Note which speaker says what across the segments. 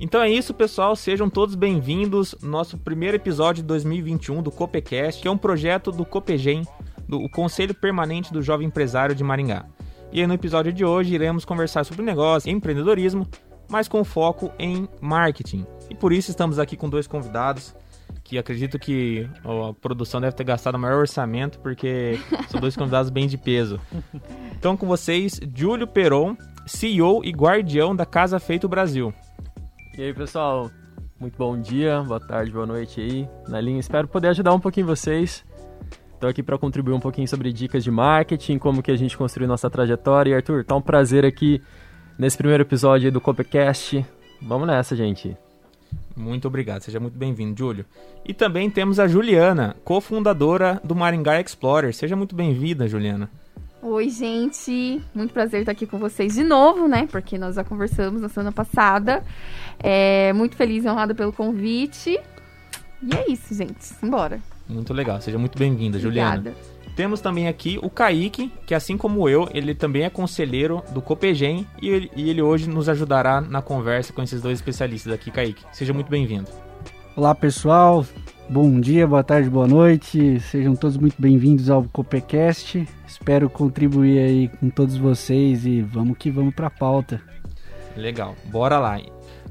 Speaker 1: Então é isso, pessoal. Sejam todos bem-vindos nosso primeiro episódio de 2021 do Copecast, que é um projeto do Copegem, do Conselho Permanente do Jovem Empresário de Maringá. E no episódio de hoje, iremos conversar sobre negócio e empreendedorismo, mas com foco em marketing. E por isso estamos aqui com dois convidados que acredito que a produção deve ter gastado o maior orçamento, porque são dois convidados bem de peso. Então, com vocês, Júlio Peron, CEO e guardião da Casa Feito Brasil.
Speaker 2: E aí, pessoal? Muito bom dia, boa tarde, boa noite aí na linha. Espero poder ajudar um pouquinho vocês. Estou aqui para contribuir um pouquinho sobre dicas de marketing, como que a gente construiu nossa trajetória. E Arthur, tá um prazer aqui nesse primeiro episódio do Copcast. Vamos nessa, gente.
Speaker 1: Muito obrigado, seja muito bem-vindo, Júlio. E também temos a Juliana, cofundadora do Maringá Explorer. Seja muito bem-vinda, Juliana.
Speaker 3: Oi, gente. Muito prazer estar aqui com vocês de novo, né? Porque nós já conversamos na semana passada. É, muito feliz e honrada pelo convite. E é isso, gente. Embora.
Speaker 1: Muito legal. Seja muito bem-vinda, Juliana. Temos também aqui o Kaique, que assim como eu, ele também é conselheiro do Copegem e ele, e ele hoje nos ajudará na conversa com esses dois especialistas aqui, Kaique. Seja muito bem-vindo.
Speaker 4: Olá, pessoal. Bom dia, boa tarde, boa noite. Sejam todos muito bem-vindos ao Copecast. Espero contribuir aí com todos vocês e vamos que vamos para a pauta.
Speaker 1: Legal, bora lá.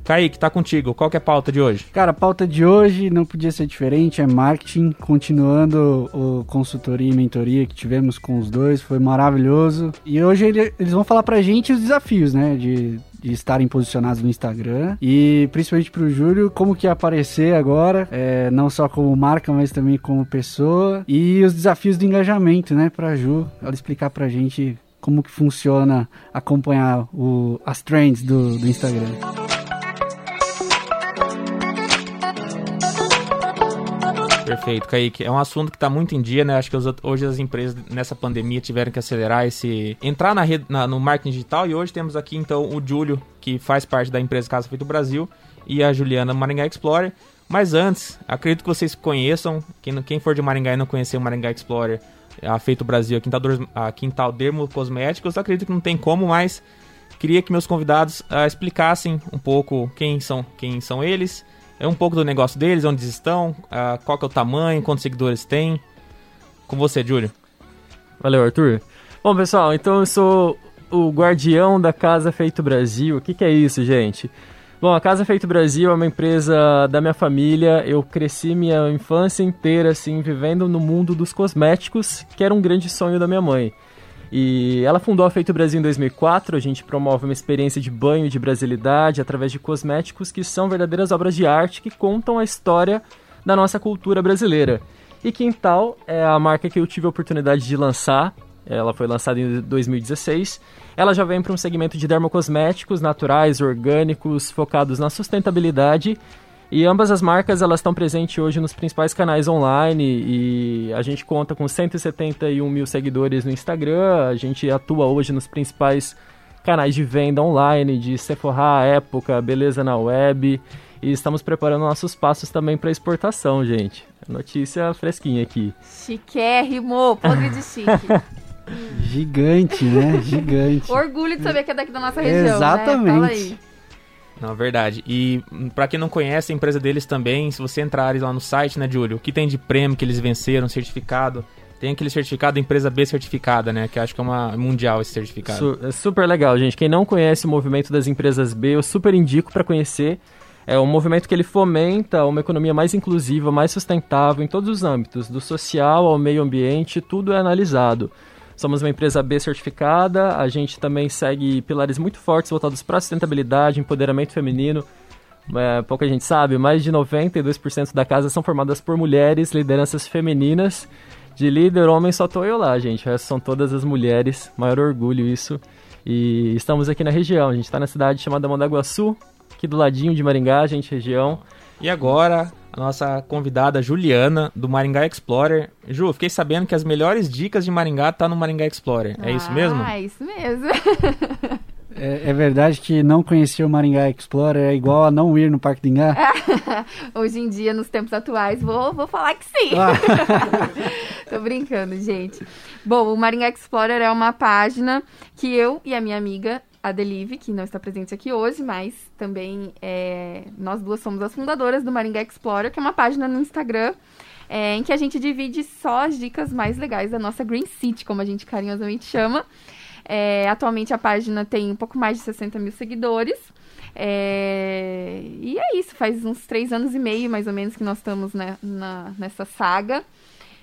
Speaker 1: Kaique, tá contigo. Qual que é a pauta de hoje?
Speaker 4: Cara, a pauta de hoje não podia ser diferente, é marketing, continuando o consultoria e mentoria que tivemos com os dois, foi maravilhoso. E hoje eles vão falar pra gente os desafios, né, de de estarem posicionados no Instagram e principalmente para o Júlio como que aparecer agora é, não só como marca mas também como pessoa e os desafios do engajamento né para Ju ela explicar para gente como que funciona acompanhar o, as trends do, do Instagram.
Speaker 1: Perfeito, Kaique. É um assunto que está muito em dia, né? Acho que hoje as empresas nessa pandemia tiveram que acelerar esse. entrar na rede, na, no marketing digital. E hoje temos aqui então o Júlio, que faz parte da empresa Casa Feito Brasil, e a Juliana Maringá Explorer. Mas antes, acredito que vocês conheçam. Quem, quem for de Maringá e não conheceu o Maringá Explorer, a Feito Brasil, a Quintal, a Quintal Dermo Cosméticos, acredito que não tem como, mas queria que meus convidados uh, explicassem um pouco quem são, quem são eles é um pouco do negócio deles, onde eles estão, uh, qual que é o tamanho, quantos seguidores tem. Com você, Júlio.
Speaker 2: Valeu, Arthur. Bom, pessoal, então eu sou o guardião da Casa Feito Brasil. O que, que é isso, gente? Bom, a Casa Feito Brasil é uma empresa da minha família. Eu cresci minha infância inteira, assim, vivendo no mundo dos cosméticos, que era um grande sonho da minha mãe. E ela fundou a Feito Brasil em 2004. A gente promove uma experiência de banho de brasilidade através de cosméticos que são verdadeiras obras de arte que contam a história da nossa cultura brasileira. E Quintal é a marca que eu tive a oportunidade de lançar. Ela foi lançada em 2016. Ela já vem para um segmento de dermocosméticos naturais, orgânicos, focados na sustentabilidade e ambas as marcas elas estão presentes hoje nos principais canais online e a gente conta com 171 mil seguidores no Instagram. A gente atua hoje nos principais canais de venda online de Sephora, Época, Beleza na Web e estamos preparando nossos passos também para exportação, gente. Notícia fresquinha aqui.
Speaker 3: Chiquérrimo, podre de chique.
Speaker 4: Gigante, né? Gigante.
Speaker 3: Orgulho de saber que é daqui da nossa região.
Speaker 4: Exatamente. Né?
Speaker 1: Não, verdade. E hum, para quem não conhece a empresa deles também, se você entrar lá no site, né, Júlio, o que tem de prêmio que eles venceram, certificado, tem aquele certificado empresa B certificada, né? Que acho que é uma mundial esse certificado.
Speaker 2: Su é super legal, gente. Quem não conhece o movimento das empresas B, eu super indico para conhecer. É um movimento que ele fomenta uma economia mais inclusiva, mais sustentável em todos os âmbitos, do social ao meio ambiente, tudo é analisado. Somos uma empresa B certificada, a gente também segue pilares muito fortes voltados para sustentabilidade, empoderamento feminino. É, pouca gente sabe, mais de 92% da casa são formadas por mulheres, lideranças femininas. De líder homem só tô eu lá, gente. Resto são todas as mulheres, maior orgulho isso. E estamos aqui na região, a gente está na cidade chamada Mondaguaçu, aqui do ladinho de Maringá, gente, região.
Speaker 1: E agora, a nossa convidada Juliana, do Maringá Explorer. Ju, fiquei sabendo que as melhores dicas de Maringá tá no Maringá Explorer. É isso mesmo?
Speaker 3: Ah, é isso mesmo.
Speaker 4: É, é verdade que não conhecer o Maringá Explorer é igual a não ir no Parque do Ingá?
Speaker 3: Hoje em dia, nos tempos atuais, vou, vou falar que sim.
Speaker 4: Ah.
Speaker 3: Tô brincando, gente. Bom, o Maringá Explorer é uma página que eu e a minha amiga, a Delive, que não está presente aqui hoje, mas também é, nós duas somos as fundadoras do Maringá Explorer, que é uma página no Instagram é, em que a gente divide só as dicas mais legais da nossa Green City, como a gente carinhosamente chama. É, atualmente a página tem um pouco mais de 60 mil seguidores. É, e é isso, faz uns três anos e meio, mais ou menos, que nós estamos né, na, nessa saga.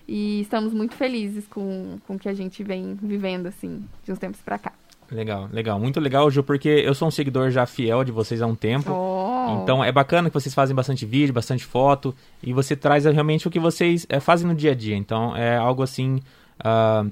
Speaker 3: E estamos muito felizes com, com o que a gente vem vivendo, assim, de uns tempos pra cá.
Speaker 1: Legal, legal. Muito legal, Ju, porque eu sou um seguidor já fiel de vocês há um tempo.
Speaker 3: Oh.
Speaker 1: Então é bacana que vocês fazem bastante vídeo, bastante foto, e você traz realmente o que vocês é, fazem no dia a dia. Então é algo assim uh,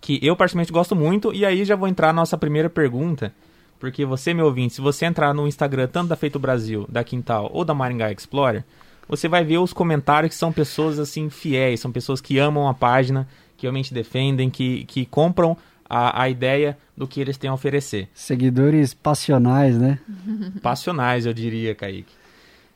Speaker 1: que eu particularmente gosto muito. E aí já vou entrar na nossa primeira pergunta. Porque você, meu ouvinte, se você entrar no Instagram tanto da Feito Brasil, da Quintal ou da Maringá Explorer, você vai ver os comentários que são pessoas assim fiéis, são pessoas que amam a página, que realmente defendem, que, que compram a, a ideia do que eles têm a oferecer.
Speaker 4: Seguidores passionais, né?
Speaker 1: Passionais, eu diria, Kaique.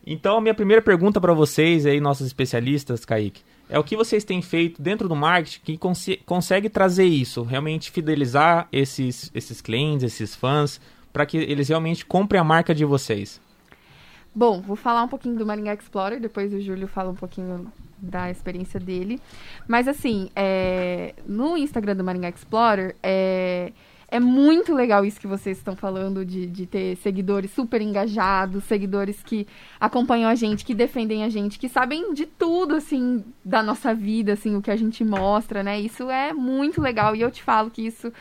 Speaker 1: Então, a minha primeira pergunta para vocês aí, nossos especialistas, Kaique, é o que vocês têm feito dentro do marketing que cons consegue trazer isso, realmente fidelizar esses, esses clientes, esses fãs, para que eles realmente comprem a marca de vocês?
Speaker 3: Bom, vou falar um pouquinho do Maringá Explorer, depois o Júlio fala um pouquinho da experiência dele. Mas assim, é, no Instagram do Maringá Explorer, é, é muito legal isso que vocês estão falando de, de ter seguidores super engajados, seguidores que acompanham a gente, que defendem a gente, que sabem de tudo, assim, da nossa vida, assim, o que a gente mostra, né? Isso é muito legal e eu te falo que isso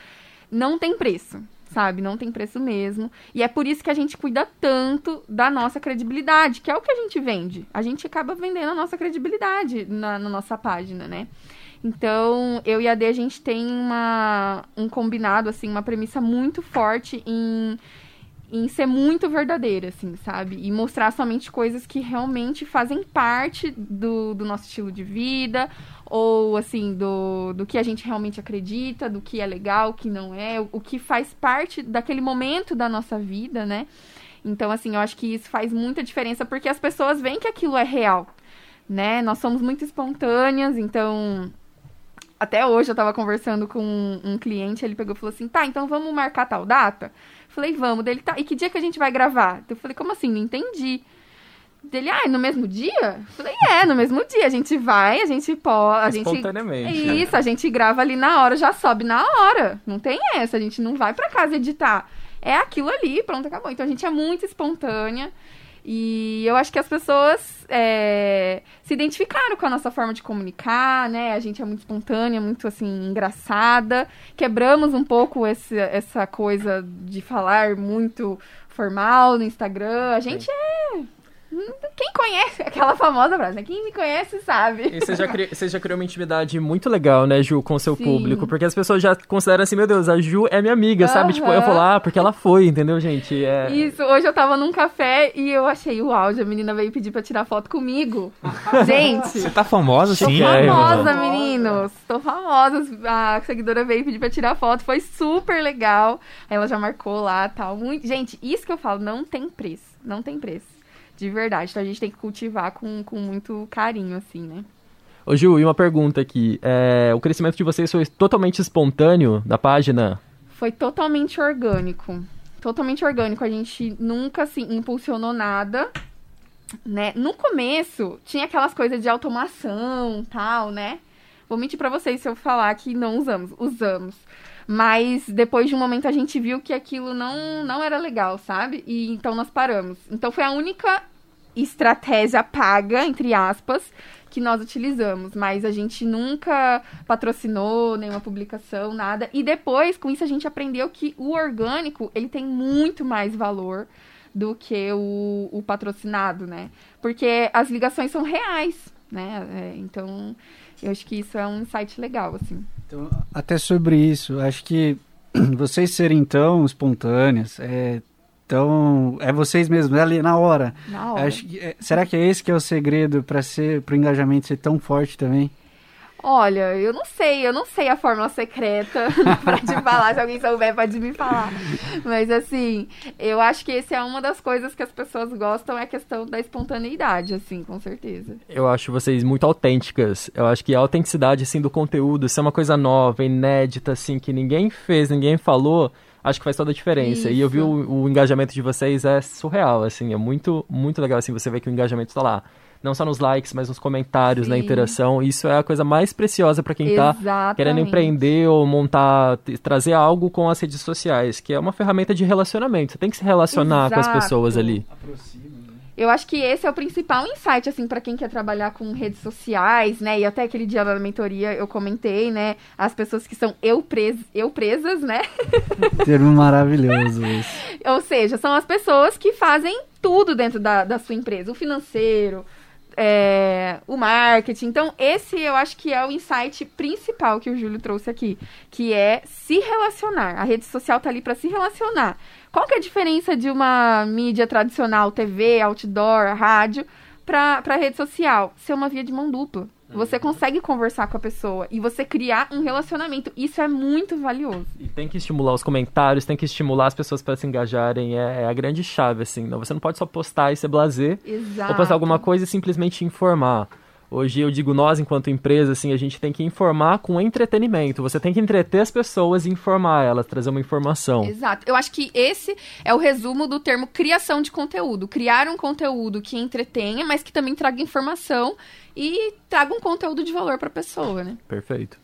Speaker 3: não tem preço sabe? Não tem preço mesmo. E é por isso que a gente cuida tanto da nossa credibilidade, que é o que a gente vende. A gente acaba vendendo a nossa credibilidade na, na nossa página, né? Então, eu e a D, a gente tem uma, um combinado, assim, uma premissa muito forte em, em ser muito verdadeira, assim, sabe? E mostrar somente coisas que realmente fazem parte do, do nosso estilo de vida, ou assim, do, do que a gente realmente acredita, do que é legal, o que não é, o, o que faz parte daquele momento da nossa vida, né? Então, assim, eu acho que isso faz muita diferença porque as pessoas veem que aquilo é real, né? Nós somos muito espontâneas, então. Até hoje eu tava conversando com um, cliente, ele pegou e falou assim: tá, então vamos marcar tal data? Falei, vamos. Dele, tá, e que dia que a gente vai gravar? Eu falei, como assim? Não entendi. Dele, ah, no mesmo dia? Falei, é, no mesmo dia. A gente vai, a gente pode. A gente,
Speaker 2: Espontaneamente.
Speaker 3: isso, a gente grava ali na hora, já sobe na hora. Não tem essa, a gente não vai pra casa editar. É aquilo ali, pronto, acabou. Então a gente é muito espontânea. E eu acho que as pessoas é, se identificaram com a nossa forma de comunicar, né? A gente é muito espontânea, muito assim, engraçada. Quebramos um pouco esse, essa coisa de falar muito formal no Instagram. A gente é quem conhece aquela famosa frase, né? Quem me conhece sabe.
Speaker 2: E você já, cri... você já criou uma intimidade muito legal, né, Ju, com o seu
Speaker 3: Sim.
Speaker 2: público. Porque as pessoas já consideram assim, meu Deus, a Ju é minha amiga, sabe? Tipo, eu vou lá porque ela foi, entendeu, gente? É...
Speaker 3: Isso, hoje eu tava num café e eu achei o áudio, a menina veio pedir pra tirar foto comigo. Gente,
Speaker 1: Você tá famosa,
Speaker 3: tô
Speaker 1: sim?
Speaker 2: É,
Speaker 3: famosa,
Speaker 2: mano.
Speaker 3: meninos. Tô famosa. A seguidora veio pedir pra tirar foto, foi super legal. Ela já marcou lá tal. Muito... Gente, isso que eu falo, não tem preço. Não tem preço. De verdade. Então a gente tem que cultivar com, com muito carinho, assim, né?
Speaker 2: Ô, Ju, e uma pergunta aqui. É, o crescimento de vocês foi totalmente espontâneo da página?
Speaker 3: Foi totalmente orgânico. Totalmente orgânico. A gente nunca, assim, impulsionou nada. Né? No começo, tinha aquelas coisas de automação tal, né? Vou mentir pra vocês se eu falar que não usamos. Usamos. Mas depois de um momento a gente viu que aquilo não, não era legal, sabe? E então nós paramos. Então foi a única estratégia paga, entre aspas, que nós utilizamos, mas a gente nunca patrocinou nenhuma publicação, nada. E depois, com isso, a gente aprendeu que o orgânico, ele tem muito mais valor do que o, o patrocinado, né? Porque as ligações são reais, né? É, então, eu acho que isso é um insight legal, assim.
Speaker 4: Então, até sobre isso, acho que vocês serem tão espontâneas, é, tão, é vocês mesmos, é ali na hora.
Speaker 3: Na hora.
Speaker 4: Acho que, é, será que é esse que é o segredo para ser, para o engajamento ser tão forte também?
Speaker 3: Olha, eu não sei, eu não sei a fórmula secreta pra te falar, se alguém souber pode me falar. Mas assim, eu acho que esse é uma das coisas que as pessoas gostam, é a questão da espontaneidade, assim, com certeza.
Speaker 2: Eu acho vocês muito autênticas. Eu acho que a autenticidade, assim, do conteúdo, ser uma coisa nova, inédita, assim, que ninguém fez, ninguém falou, acho que faz toda a diferença. E eu vi
Speaker 3: Isso.
Speaker 2: o, o engajamento de vocês é surreal, assim, é muito, muito legal, assim, você vê que o engajamento tá lá. Não só nos likes, mas nos comentários, na
Speaker 3: Sim.
Speaker 2: interação. Isso é a coisa mais preciosa para quem tá
Speaker 3: Exatamente.
Speaker 2: querendo empreender ou montar, trazer algo com as redes sociais, que é uma ferramenta de relacionamento. Você tem que se relacionar com as
Speaker 3: Exato.
Speaker 2: pessoas ali.
Speaker 3: Eu acho que esse é o principal insight, assim, para quem quer trabalhar com redes sociais, né? E até aquele dia da mentoria eu comentei, né? As pessoas que são eu, pres eu presas, né?
Speaker 4: Termo maravilhoso esse.
Speaker 3: Ou seja, são as pessoas que fazem tudo dentro da, da sua empresa. O financeiro, é, o marketing. Então, esse eu acho que é o insight principal que o Júlio trouxe aqui. Que é se relacionar. A rede social tá ali para se relacionar. Qual que é a diferença de uma mídia tradicional, TV, outdoor, rádio, para rede social? Ser uma via de mão dupla. Você consegue conversar com a pessoa e você criar um relacionamento. Isso é muito valioso.
Speaker 2: E tem que estimular os comentários, tem que estimular as pessoas para se engajarem. É, é a grande chave, assim. Não, você não pode só postar e ser blazer.
Speaker 3: Exato.
Speaker 2: Ou postar alguma coisa e simplesmente informar. Hoje eu digo nós, enquanto empresa, assim, a gente tem que informar com entretenimento. Você tem que entreter as pessoas e informar elas, trazer uma informação.
Speaker 3: Exato. Eu acho que esse é o resumo do termo criação de conteúdo. Criar um conteúdo que entretenha, mas que também traga informação e traga um conteúdo de valor para a pessoa, né?
Speaker 2: Perfeito.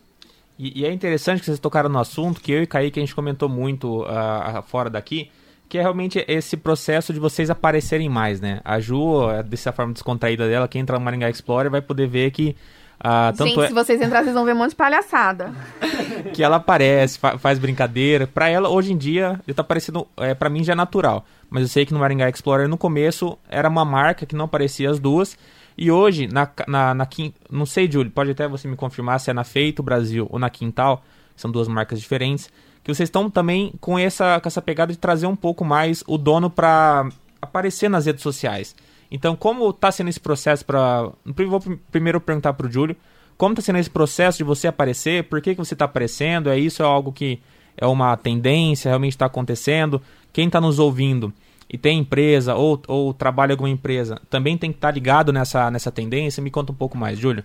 Speaker 1: E, e é interessante que vocês tocaram no assunto, que eu e Kaique a gente comentou muito ah, fora daqui, que é realmente esse processo de vocês aparecerem mais, né? A Ju, eh, dessa forma descontraída dela, quem entrar no Maringá Explorer vai poder ver que ah, tanto
Speaker 3: Gente,
Speaker 1: é
Speaker 3: se vocês entrarem, vocês vão ver um monte de palhaçada.
Speaker 1: que ela aparece, fa- faz brincadeira. Pra ela, hoje em dia, já tá parecendo, é, para mim já é natural. Mas eu sei que no Maringá Explorer, no começo, era uma marca que não aparecia as duas. E hoje, na, na, na não sei, Júlio, pode até você me confirmar se é na Feito Brasil ou na Quintal, são duas marcas diferentes, que vocês estão também com essa, com essa pegada de trazer um pouco mais o dono pra aparecer nas redes sociais. Então, como tá sendo esse processo para Vou pr- primeiro perguntar pro Júlio, como tá sendo esse processo de você aparecer? Por que, que você tá aparecendo? É isso? É algo que é uma tendência? Realmente está acontecendo? Quem tá nos ouvindo e tem empresa ou, ou trabalha em alguma empresa, também tem que estar ligado nessa, nessa tendência? Me conta um pouco mais, Júlio.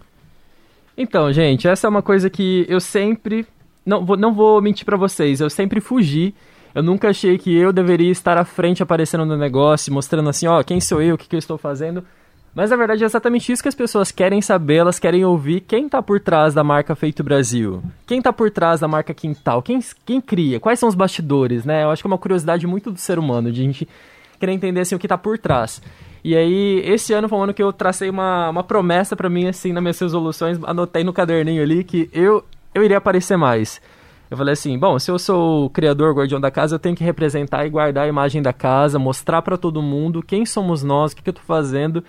Speaker 2: Então, gente, essa é uma coisa que eu sempre. Não vou, não vou mentir pra vocês, eu sempre fugi. Eu nunca achei que eu deveria estar à frente aparecendo no negócio, mostrando assim, ó, quem sou eu, o que, que eu estou fazendo. Mas na verdade é exatamente isso que as pessoas querem saber, elas querem ouvir quem tá por trás da marca Feito Brasil. Quem tá por trás da marca Quintal, quem, quem cria, quais são os bastidores, né? Eu acho que é uma curiosidade muito do ser humano, de a gente querer entender assim, o que tá por trás. E aí, esse ano foi um ano que eu tracei uma, uma promessa pra mim, assim, nas minhas resoluções, anotei no caderninho ali que eu, eu iria aparecer mais. Eu falei assim, bom, se eu sou o criador, guardião da casa, eu tenho que representar e guardar a imagem da casa, mostrar pra todo mundo quem somos nós, o que, que eu tô fazendo.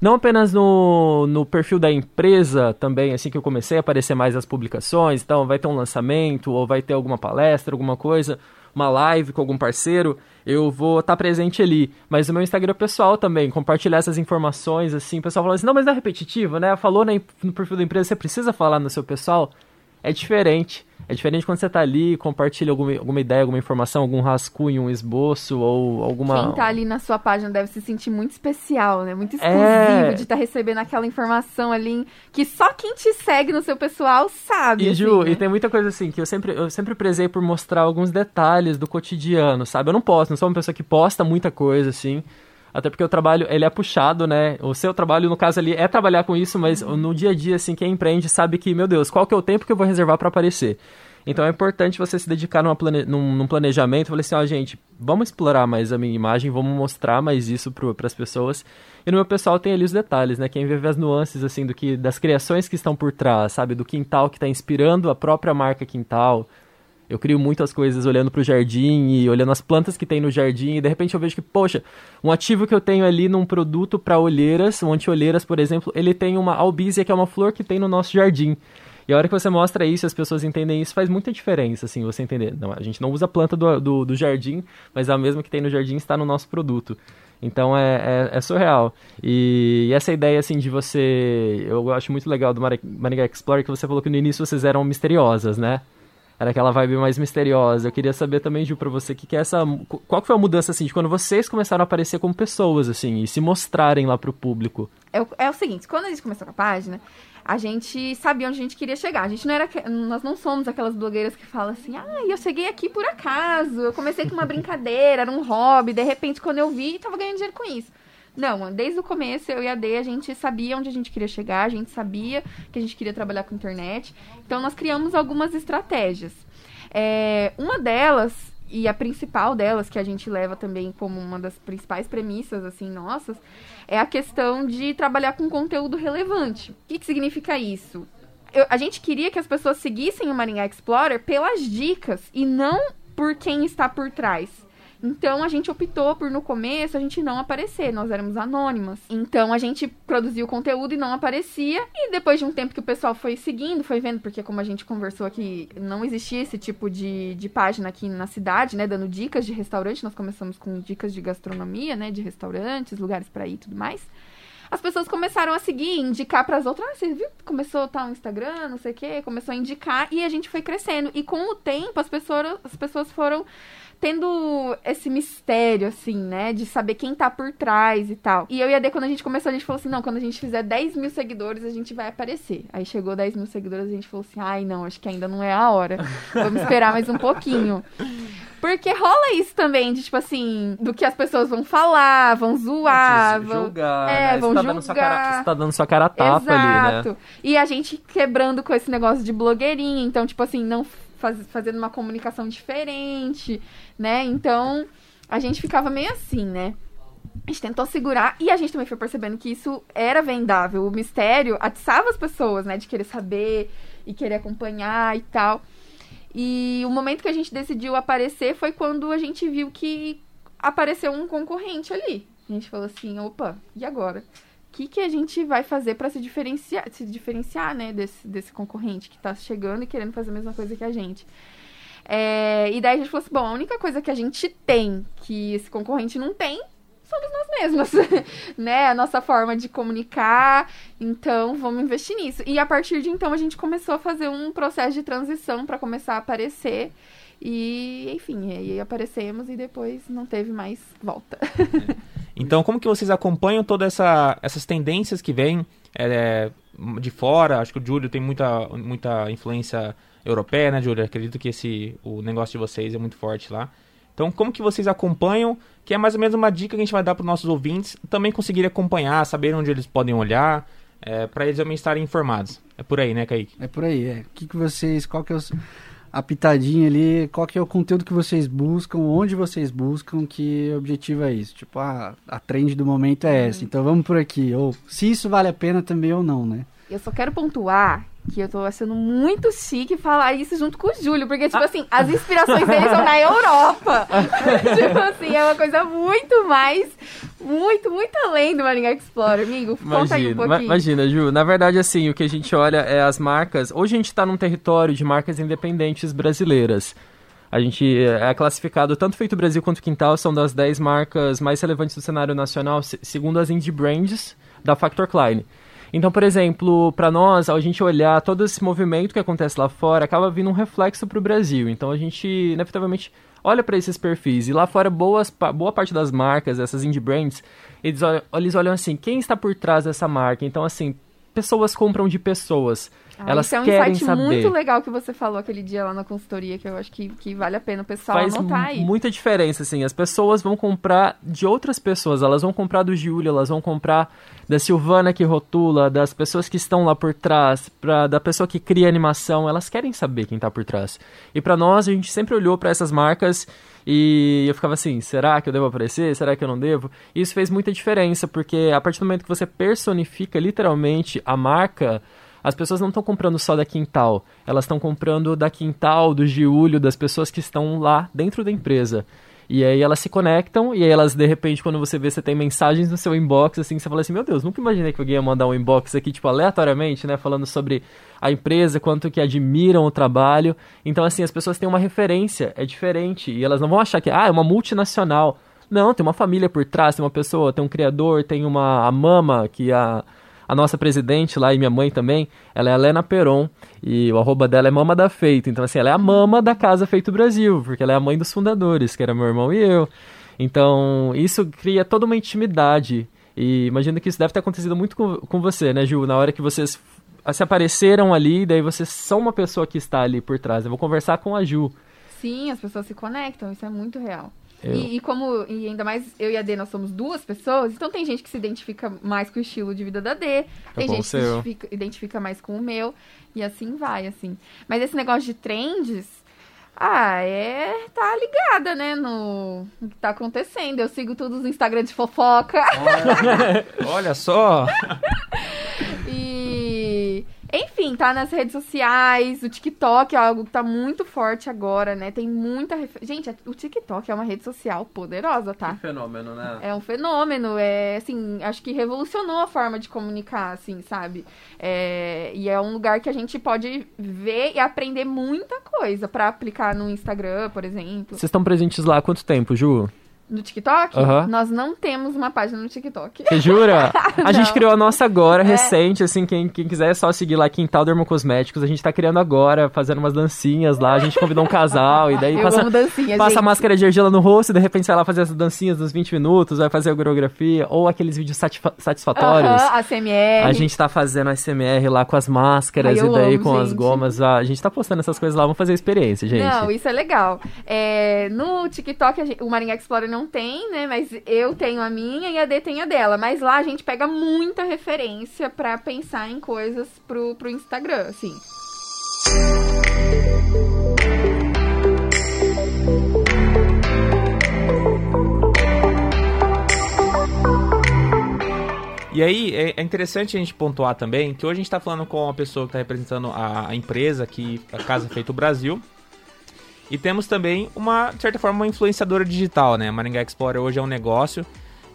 Speaker 2: Não apenas no, no perfil da empresa também, assim que eu comecei a aparecer mais nas publicações, então vai ter um lançamento, ou vai ter alguma palestra, alguma coisa, uma live com algum parceiro, eu vou estar presente ali. Mas no meu Instagram pessoal também, compartilhar essas informações, assim, o pessoal fala assim, não, mas não é repetitivo, né? Falou no perfil da empresa, você precisa falar no seu pessoal? É diferente. É diferente quando você tá ali e compartilha alguma, alguma ideia, alguma informação, algum rascunho, um esboço ou alguma...
Speaker 3: Quem tá ali na sua página deve se sentir muito especial, né? Muito exclusivo
Speaker 2: É.
Speaker 3: de estar recebendo aquela informação ali que só quem te segue no seu pessoal sabe.
Speaker 2: E,
Speaker 3: assim,
Speaker 2: Ju,
Speaker 3: né?
Speaker 2: e tem muita coisa assim, que eu sempre, eu sempre prezei por mostrar alguns detalhes do cotidiano, sabe? Eu não posso, não sou uma pessoa que posta muita coisa, assim. Até porque o trabalho, ele é puxado, né? O seu trabalho, no caso ali, é trabalhar com isso, mas no dia a dia, assim, quem empreende sabe que, meu Deus, qual que é o tempo que eu vou reservar para aparecer? Então é importante você se dedicar numa plane... num, num planejamento. Falei assim, ó, gente, vamos explorar mais a minha imagem, vamos mostrar mais isso para as pessoas. E no meu pessoal tem ali os detalhes, né? Quem vê as nuances, assim, do que, das criações que estão por trás, sabe? Do quintal que está inspirando a própria marca Quintal. Eu crio muitas coisas olhando pro jardim e olhando as plantas que tem no jardim e de repente eu vejo que, poxa, um ativo que eu tenho ali num produto para olheiras, um anti-olheiras, por exemplo, ele tem uma albízia, que é uma flor que tem no nosso jardim. E a hora que você mostra isso, as pessoas entendem isso, faz muita diferença, assim, você entender. Não, a gente não usa a planta do, do, do jardim, mas a mesma que tem no jardim está no nosso produto. Então é, é, é surreal. E, e, essa ideia, assim, de você... Eu acho muito legal do Maringá Explorer que você falou que no início vocês eram misteriosas, né? Era aquela vibe mais misteriosa. Eu queria saber também, Ju, pra você, que que é essa... Qual foi a mudança, assim, de quando vocês começaram a aparecer como pessoas, assim, e se mostrarem lá pro público?
Speaker 3: É, é o seguinte, quando a gente começou com a página, a gente sabia onde a gente queria chegar. A gente não era... Nós não somos aquelas blogueiras que falam assim, ah, eu cheguei aqui por acaso, eu comecei com uma brincadeira, era um hobby, de repente, quando eu vi, tava ganhando dinheiro com isso. Não, desde o começo, eu e a Dê, a gente sabia onde a gente queria chegar, a gente sabia que a gente queria trabalhar com internet. Então, nós criamos algumas estratégias. É, uma delas, e a principal delas, que a gente leva também como uma das principais premissas, assim, nossas, é a questão de trabalhar com conteúdo relevante. O que, que significa isso? Eu, a gente queria que as pessoas seguissem o Maringá Explorer pelas dicas e não por quem está por trás. Então a gente optou por no começo a gente não aparecer, nós éramos anônimas. Então a gente produziu o conteúdo e não aparecia. E depois de um tempo que o pessoal foi seguindo, foi vendo, porque como a gente conversou aqui, não existia esse tipo de, de página aqui na cidade, né? Dando dicas de restaurante. Nós começamos com dicas de gastronomia, né? De restaurantes, lugares para ir e tudo mais as pessoas começaram a seguir, indicar para as outras. Ah, você viu? Começou a tá um Instagram, não sei o quê, começou a indicar e a gente foi crescendo. E com o tempo, as pessoas, as pessoas foram tendo esse mistério, assim, né? De saber quem tá por trás e tal. E eu e a D, quando a gente começou, a gente falou assim: não, quando a gente fizer 10 mil seguidores, a gente vai aparecer. Aí chegou 10 mil seguidores, a gente falou assim: ai, não, acho que ainda não é a hora. Vamos esperar mais um pouquinho. Porque rola isso também, de tipo assim, do que as pessoas vão falar, vão zoar, vão
Speaker 2: julgar, é, né? vão tá
Speaker 3: julgar.
Speaker 2: Cara, você tá dando sua cara a tapa
Speaker 3: Exato.
Speaker 2: ali, né?
Speaker 3: E a gente quebrando com esse negócio de blogueirinha, então, tipo assim, não faz, fazendo uma comunicação diferente, né? Então, a gente ficava meio assim, né? A gente tentou segurar e a gente também foi percebendo que isso era vendável. O mistério atiçava as pessoas, né? De querer saber e querer acompanhar e tal. E o momento que a gente decidiu aparecer foi quando a gente viu que apareceu um concorrente ali. A gente falou assim, opa, e agora? que, que a gente vai fazer para se diferenciar, se diferenciar, né, desse, desse concorrente que está chegando e querendo fazer a mesma coisa que a gente. É, e daí a gente falou assim, bom, a única coisa que a gente tem que esse concorrente não tem somos nós mesmas, né? A nossa forma de comunicar. Então, vamos investir nisso. E a partir de então, a gente começou a fazer um processo de transição para começar a aparecer. E, enfim, aí aparecemos e depois não teve mais volta.
Speaker 1: Então, como que vocês acompanham todas essa, essas tendências que vêm é, de fora? Acho que o Júlio tem muita, muita influência europeia, né, Júlio? Acredito que esse, o negócio de vocês é muito forte lá. Então, como que vocês acompanham? Que é mais ou menos uma dica que a gente vai dar para os nossos ouvintes também conseguirem acompanhar, saber onde eles podem olhar, é, para eles também estarem informados. É por aí, né, Kaique?
Speaker 4: É por aí, é. O que, que vocês, qual que é o a pitadinha ali, qual que é o conteúdo que vocês buscam, onde vocês buscam, que objetivo é isso. Tipo, a, a trend do momento é essa, então vamos por aqui. Ou se isso vale a pena também ou não, né?
Speaker 3: Eu só quero pontuar que eu tô achando muito chique falar isso junto com o Júlio, porque, tipo assim, as inspirações dele são na Europa. tipo assim, é uma coisa muito mais, muito, muito além do Maringá Explorer, amigo. Conta imagina, aí um pouquinho.
Speaker 2: Imagina, Ju, na verdade, assim, o que a gente olha é as marcas. Hoje a gente tá num território de marcas independentes brasileiras. A gente é classificado, tanto Feito Brasil quanto Quintal são das 10 marcas mais relevantes do cenário nacional, segundo as Indie Brands da Factor Klein. Então, por exemplo, para nós, ao gente olhar todo esse movimento que acontece lá fora, acaba vindo um reflexo para o Brasil. Então, a gente, inevitavelmente, olha para esses perfis. E lá fora, boas, boa parte das marcas, essas indie brands, eles olham, eles olham assim, quem está por trás dessa marca? Então, assim, pessoas compram de pessoas. Ah, Elas
Speaker 3: isso é um
Speaker 2: querem
Speaker 3: insight
Speaker 2: saber.
Speaker 3: muito legal que você falou aquele dia lá na consultoria, que eu acho que, que vale a pena o pessoal
Speaker 2: Faz
Speaker 3: anotar aí.
Speaker 2: muita diferença, assim. As pessoas vão comprar de outras pessoas. Elas vão comprar do Júlio, elas vão comprar da Silvana que rotula, das pessoas que estão lá por trás, pra, da pessoa que cria animação. Elas querem saber quem está por trás. E para nós, a gente sempre olhou para essas marcas e eu ficava assim, será que eu devo aparecer? Será que eu não devo? E isso fez muita diferença, porque a partir do momento que você personifica literalmente a marca as pessoas não estão comprando só da Quintal, elas estão comprando da Quintal, do Giulio, das pessoas que estão lá dentro da empresa. E aí elas se conectam, e aí elas, de repente, quando você vê, você tem mensagens no seu inbox, assim, você fala assim, meu Deus, nunca imaginei que alguém ia mandar um inbox aqui, tipo, aleatoriamente, né, falando sobre a empresa, quanto que admiram o trabalho. Então, assim, as pessoas têm uma referência, é diferente, e elas não vão achar que, ah, é uma multinacional. Não, tem uma família por trás, tem uma pessoa, tem um criador, tem uma a mama, que a, a nossa presidente lá e minha mãe também, ela é a Lena Peron, e o arroba dela é Mama da Feito. Então, assim, ela é a mama da Casa Feito Brasil, porque ela é a mãe dos fundadores, que era meu irmão e eu. Então, isso cria toda uma intimidade. E imagino que isso deve ter acontecido muito com, com você, né, Ju? Na hora que vocês se apareceram ali, daí vocês são uma pessoa que está ali por trás. Eu vou conversar com a Ju.
Speaker 3: Sim, as pessoas se conectam, isso é muito real.
Speaker 2: Eu-
Speaker 3: E, e como, e ainda mais eu e a D, nós somos duas pessoas, então tem gente que se identifica mais com o estilo de vida da D, tem
Speaker 2: com o
Speaker 3: gente que se identifica, identifica mais com o meu, e assim vai, assim. Mas esse negócio de trends, ah, é. tá ligada, né, no, no que tá acontecendo. Eu sigo todos os Instagram de fofoca.
Speaker 1: Olha só.
Speaker 3: Enfim, tá nas redes sociais, o TikTok é algo que tá muito forte agora, né? Tem muita. refer- Gente, o TikTok é uma rede social poderosa, tá?
Speaker 2: fenômeno, né?
Speaker 3: É um fenômeno, é assim, acho que revolucionou a forma de comunicar, assim, sabe? É, e é um lugar que a gente pode ver e aprender muita coisa pra aplicar no Instagram, por exemplo.
Speaker 2: Vocês estão presentes lá há quanto tempo, Ju?
Speaker 3: No TikTok, nós não temos uma página no TikTok.
Speaker 2: Você jura? A gente criou a nossa agora,
Speaker 3: É.
Speaker 2: recente, assim, quem, quem quiser é só seguir lá Quintal Dermocosméticos. A gente tá criando agora, fazendo umas dancinhas lá. A gente convidou um casal e daí
Speaker 3: Eu
Speaker 2: passa,
Speaker 3: dancinha,
Speaker 2: passa
Speaker 3: gente.
Speaker 2: a máscara de argila no rosto e de repente vai lá fazer as dancinhas nos 20 minutos, vai fazer a coreografia ou aqueles vídeos satisfa- satisfatórios.
Speaker 3: Aham, ASMR.
Speaker 2: A gente tá fazendo SMR lá com as máscaras
Speaker 3: Ai,
Speaker 2: e daí
Speaker 3: amo,
Speaker 2: com as
Speaker 3: gente.
Speaker 2: gomas. A gente tá postando essas coisas lá, vamos fazer a experiência, gente.
Speaker 3: Não, isso é legal. É, no TikTok, gente- o Maringá Explorer não tem, né? Mas eu tenho a minha e a D tem a dela. Mas lá a gente pega muita referência pra pensar em coisas pro, pro Instagram, assim.
Speaker 1: E aí, é é interessante a gente pontuar também que hoje a gente tá falando com uma pessoa que tá representando a empresa aqui, a Casa Feito Brasil. E temos também uma, de certa forma, uma influenciadora digital, né? A Maringá Explorer hoje é um negócio.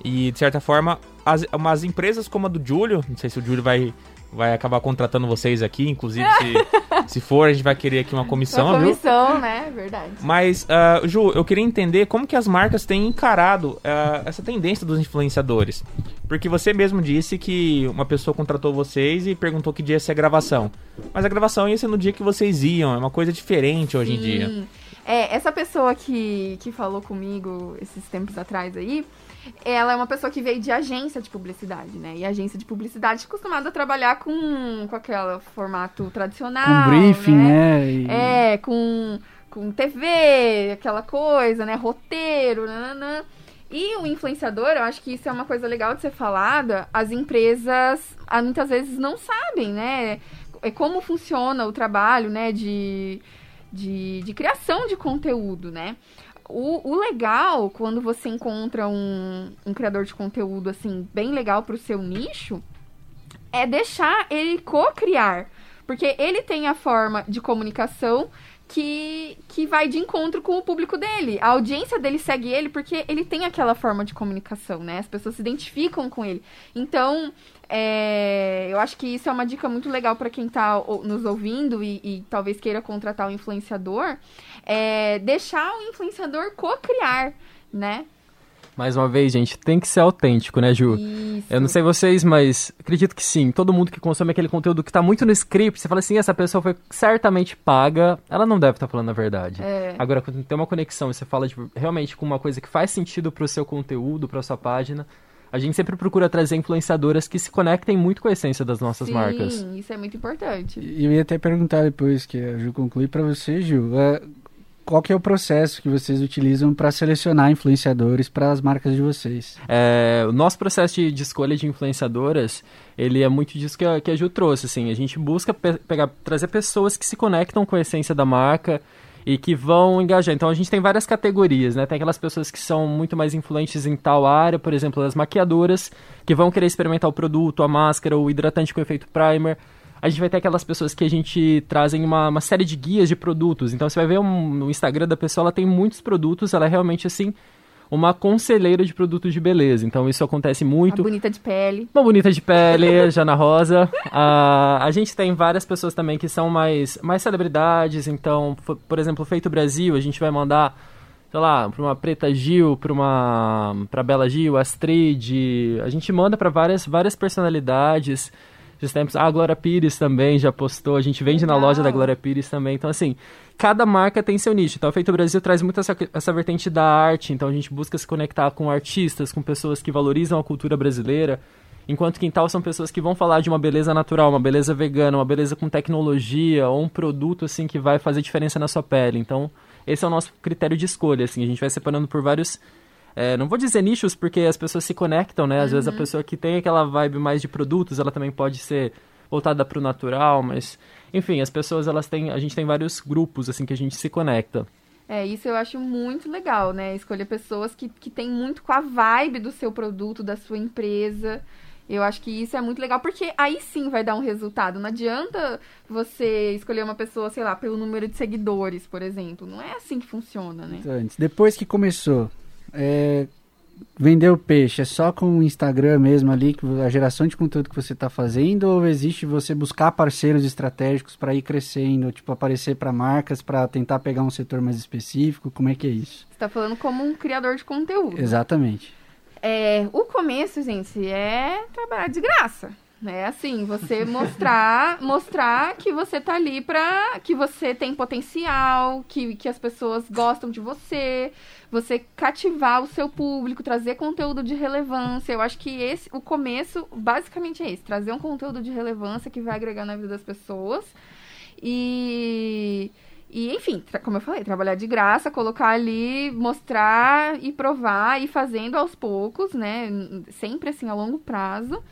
Speaker 1: E, de certa forma, as, umas empresas como a do Júlio, não sei se o Júlio vai, vai acabar contratando vocês aqui, inclusive se, se for, a gente vai querer aqui uma comissão,
Speaker 3: Uma
Speaker 1: viu?
Speaker 3: comissão, né? Verdade.
Speaker 1: Mas, ah, Ju, eu queria entender como que as marcas têm encarado ah, essa tendência dos influenciadores. Porque você mesmo disse que uma pessoa contratou vocês e perguntou que dia ia ser a gravação. Mas a gravação ia ser no dia que vocês iam, é uma coisa diferente hoje em dia.
Speaker 3: É, essa pessoa que, que falou comigo esses tempos atrás aí, ela é uma pessoa que veio de agência de publicidade, né? E agência de publicidade é acostumada a trabalhar com, com aquele formato tradicional.
Speaker 4: Com briefing,
Speaker 3: né?
Speaker 4: né? E-
Speaker 3: É, com, com TV, aquela coisa, né? Roteiro, nananã. E o influenciador, eu acho que isso é uma coisa legal de ser falada. As empresas, ah, muitas vezes, não sabem, né? É como funciona o trabalho, né? De, de, de criação de conteúdo, né? O, o legal, quando você encontra um, um criador de conteúdo, assim, bem legal pro seu nicho, é deixar ele co-criar. Porque ele tem a forma de comunicação que, que vai de encontro com o público dele. A audiência dele segue ele porque ele tem aquela forma de comunicação, né? As pessoas se identificam com ele. Então, é, eu acho que isso é uma dica muito legal para quem tá o- nos ouvindo e, e talvez queira contratar um influenciador. É deixar o influenciador co-criar, né?
Speaker 2: Mais uma vez, gente, tem que ser autêntico, né, Ju?
Speaker 3: Isso.
Speaker 2: Eu não sei vocês, mas acredito que sim. Todo mundo que consome aquele conteúdo que tá muito no script, você fala assim, essa pessoa foi certamente paga, ela não deve estar falando a verdade.
Speaker 3: É.
Speaker 2: Agora, quando tem uma conexão e você fala de, realmente com uma coisa que faz sentido pro seu conteúdo, pra sua página, a gente sempre procura trazer influenciadoras que se conectem muito com a essência das nossas
Speaker 3: Sim,
Speaker 2: marcas.
Speaker 3: isso é muito importante.
Speaker 4: E eu ia até perguntar depois que a Ju concluir pra você, Gil, é, qual que é o processo que vocês utilizam para selecionar influenciadores para as marcas de vocês?
Speaker 2: É, o nosso processo de, de escolha de influenciadoras, ele é muito disso que a, que a Ju trouxe, assim, a gente busca pe- pegar, trazer pessoas que se conectam com a essência da marca e que vão engajar. Então a gente tem várias categorias, né? Tem aquelas pessoas que são muito mais influentes em tal área, por exemplo, as maquiadoras, que vão querer experimentar o produto, a máscara, o hidratante com efeito primer. A gente vai ter aquelas pessoas que a gente trazem uma, uma série de guias de produtos. Então você vai ver um- no Instagram da pessoa, ela tem muitos produtos, ela é realmente assim uma conselheira de produtos de beleza. Então isso acontece muito.
Speaker 3: bonita de pele.
Speaker 2: Uma bonita de pele, Jana Rosa. Ah, a gente tem várias pessoas também que são mais, mais celebridades. Então, por exemplo, Feito Brasil, a gente vai mandar sei lá, para uma Preta Gil, para uma para Bela Gil, Astrid, a gente manda para várias várias personalidades. Esses tempos, a Glória Pires também já postou, a gente vende
Speaker 3: Legal.
Speaker 2: na loja da Glória Pires também. Então assim, cada marca tem seu nicho. Então, a Feito Brasil traz muito essa, essa vertente da arte. Então, a gente busca se conectar com artistas, com pessoas que valorizam a cultura brasileira. Enquanto Quintal são pessoas que vão falar de uma beleza natural, uma beleza vegana, uma beleza com tecnologia ou um produto assim que vai fazer diferença na sua pele. Então, esse é o nosso critério de escolha. Assim, a gente vai separando por vários é, não vou dizer nichos porque as pessoas se conectam, né? Às vezes a pessoa que tem aquela vibe mais de produtos, ela também pode ser voltada para o natural, mas enfim, as pessoas elas têm, a gente tem vários grupos assim que a gente se conecta.
Speaker 3: É, isso eu acho muito legal, né? Escolher pessoas que, que têm muito com a vibe do seu produto, da sua empresa. Eu acho que isso é muito legal, porque aí sim vai dar um resultado. Não adianta você escolher uma pessoa, sei lá, pelo número de seguidores, por exemplo. Não é assim que funciona, né?
Speaker 4: Antes, depois que começou, é, vender o peixe é só com o Instagram mesmo ali, que a geração de conteúdo que você está fazendo, ou existe você buscar parceiros estratégicos para ir crescendo, tipo aparecer para marcas, para tentar pegar um setor mais específico? Como é que é isso?
Speaker 3: Você tá falando como um criador de conteúdo.
Speaker 4: Exatamente.
Speaker 3: É, o começo, gente, é trabalhar de graça. É assim, você mostrar, mostrar que você tá ali pra. que você tem potencial, que, que as pessoas gostam de você, você cativar o seu público, trazer conteúdo de relevância. Eu acho que esse, o começo, basicamente é esse, trazer um conteúdo de relevância que vai agregar na vida das pessoas. E. E, enfim, como eu falei, trabalhar de graça, colocar ali, mostrar e provar e fazendo aos poucos, né? Sempre assim, a longo prazo.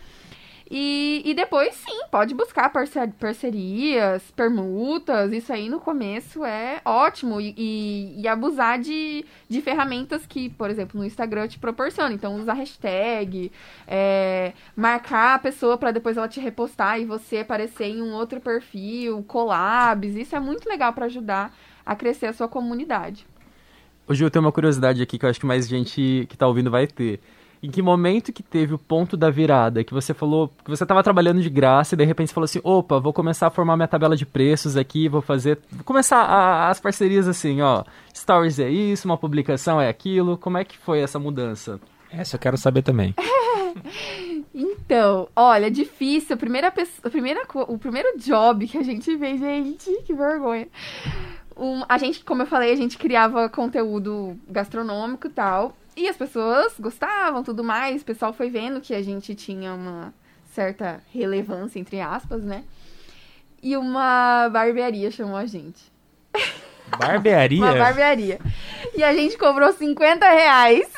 Speaker 3: E, e depois, sim, pode buscar parce- parcerias, permutas, isso aí no começo é ótimo. E, e, abusar de, de ferramentas que, por exemplo, no Instagram te proporciona. Então, usar hashtag, é, marcar a pessoa para depois ela te repostar e você aparecer em um outro perfil, collabs. Isso é muito legal para ajudar a crescer a sua comunidade.
Speaker 2: Ô Gil, tem uma curiosidade aqui que eu acho que mais gente que tá ouvindo vai ter. Em que momento que teve o ponto da virada, que você falou, que você estava trabalhando de graça e de repente você falou assim, opa, vou começar a formar minha tabela de preços aqui, vou fazer, vou começar a- as parcerias assim, ó, stories é isso, uma publicação é aquilo, como é que foi essa mudança?
Speaker 1: Essa eu quero saber também.
Speaker 3: Então, olha, difícil. A primeira pessoa, a primeira, co- o primeiro job que a gente fez, gente, que vergonha. Um, a gente, como eu falei, a gente criava conteúdo gastronômico e tal. E as pessoas gostavam, tudo mais. O pessoal foi vendo que a gente tinha uma certa relevância, entre aspas, né? E uma barbearia chamou a gente.
Speaker 1: Barbearia?
Speaker 3: Uma barbearia. E a gente cobrou 50 reais.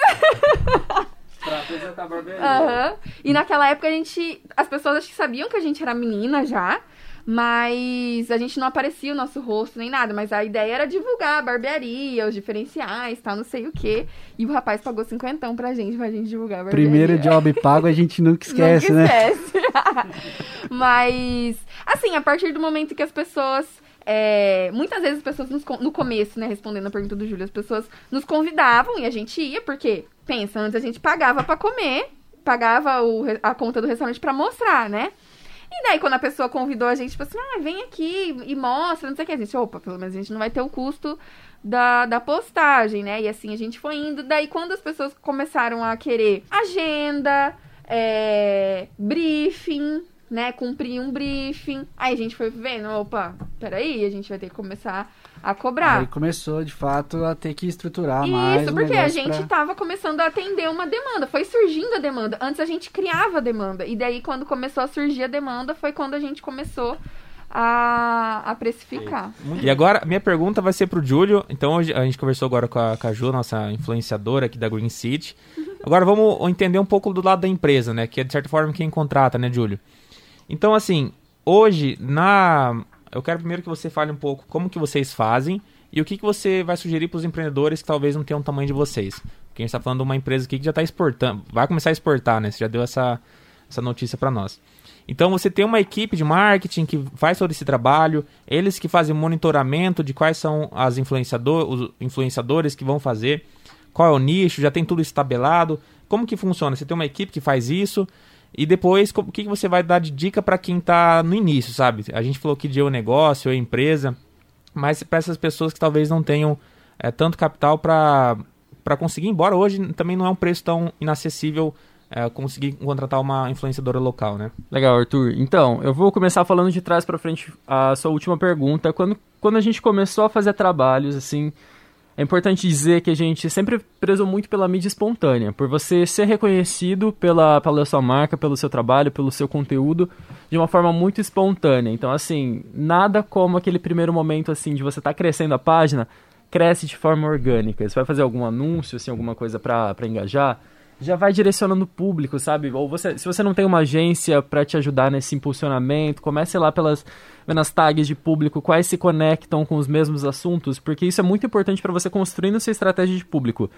Speaker 2: Pra apresentar a barbearia.
Speaker 3: Aham. E naquela época a gente. As pessoas acho que sabiam que a gente era menina já. Mas a gente não aparecia o nosso rosto nem nada. Mas a ideia era divulgar a barbearia, os diferenciais, tal, não sei o quê. E o rapaz pagou cinquentão pra gente, pra gente divulgar a barbearia.
Speaker 4: Primeiro job pago a gente nunca esquece,
Speaker 3: Nunca
Speaker 4: né?
Speaker 3: esquece. Mas, assim, a partir do momento que as pessoas. é, muitas vezes as pessoas nos no começo, né, respondendo a pergunta do Júlio, as pessoas nos convidavam e a gente ia, porque, pensa, antes a gente pagava pra comer, pagava o a conta do restaurante pra mostrar, né? E daí, quando a pessoa convidou a gente, tipo assim, ah, vem aqui e mostra, não sei o que, a gente, opa, pelo menos a gente não vai ter o custo da, da postagem, né? E assim a gente foi indo. Daí, quando as pessoas começaram a querer agenda, é, briefing, né? Cumprir um briefing. Aí a gente foi vendo, opa, peraí, a gente vai ter que começar a cobrar.
Speaker 4: Aí começou, de fato, a ter que estruturar mais
Speaker 3: Isso, porque a gente
Speaker 4: pra-
Speaker 3: tava começando a atender uma demanda. Foi surgindo a demanda. Antes a gente criava a demanda. E daí, quando começou a surgir a demanda, foi quando a gente começou a, a precificar.
Speaker 1: E agora, minha pergunta vai ser pro Júlio. Então, hoje a gente conversou agora com a, com a Ju, nossa influenciadora aqui da Green City. Agora vamos entender um pouco do lado da empresa, né? Que é de certa forma quem contrata, né, Júlio? Então, assim, hoje, na. Eu quero primeiro que você fale um pouco como que vocês fazem e o que, que você vai sugerir para os empreendedores que talvez não tenham o tamanho de vocês. Porque a gente está falando de uma empresa aqui que já está exportando, vai começar a exportar, né? Você já deu essa, essa notícia para nós. Então você tem uma equipe de marketing que faz todo esse trabalho, eles que fazem monitoramento de quais são as influenciador, os influenciadores que vão fazer, qual é o nicho, já tem tudo estabelado. Como que funciona? Você tem uma equipe que faz isso e depois o que, você vai dar de dica para quem está no início, sabe? A gente falou que de eu negócio, eu empresa, mas para essas pessoas que talvez não tenham é, tanto capital para conseguir, embora hoje também não é um preço tão inacessível é, conseguir contratar uma influenciadora local, né?
Speaker 2: Legal, Arthur. Então, eu vou começar falando de trás para frente a sua última pergunta. Quando, quando a gente começou a fazer trabalhos, assim, é importante dizer que a gente sempre prezou muito pela mídia espontânea, por você ser reconhecido pela, pela sua marca, pelo seu trabalho, pelo seu conteúdo, de uma forma muito espontânea. Então, assim, nada como aquele primeiro momento, assim, de você estar tá crescendo a página, cresce de forma orgânica. Você vai fazer algum anúncio, assim, alguma coisa para engajar, já vai direcionando o público, sabe? Ou você, se você não tem uma agência para te ajudar nesse impulsionamento, comece lá pelas nas tags de público, quais se conectam com os mesmos assuntos, porque isso é muito importante para você construindo sua estratégia de público.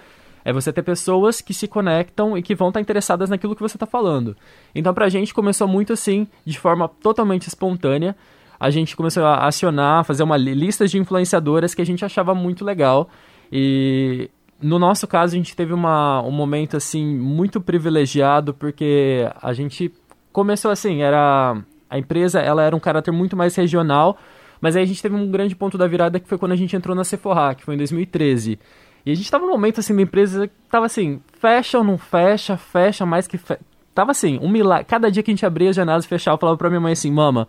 Speaker 2: É você ter pessoas que se conectam e que vão estar interessadas naquilo que você está falando. Então, para a gente, começou muito assim, de forma totalmente espontânea. A gente começou a acionar, fazer uma lista de influenciadoras que a gente achava muito legal. E no nosso caso, a gente teve uma, um momento assim muito privilegiado porque a gente começou assim, era a empresa, ela era um caráter muito mais regional, mas aí a gente teve um grande ponto da virada que foi quando a gente entrou na Sephora, que foi em 2013. E a gente tava num momento assim da empresa que tava assim, fecha ou não fecha, fecha mais que fe... tava assim, um milagre. Cada dia que a gente abria as janelas e fechava, eu falava pra minha mãe assim, mama,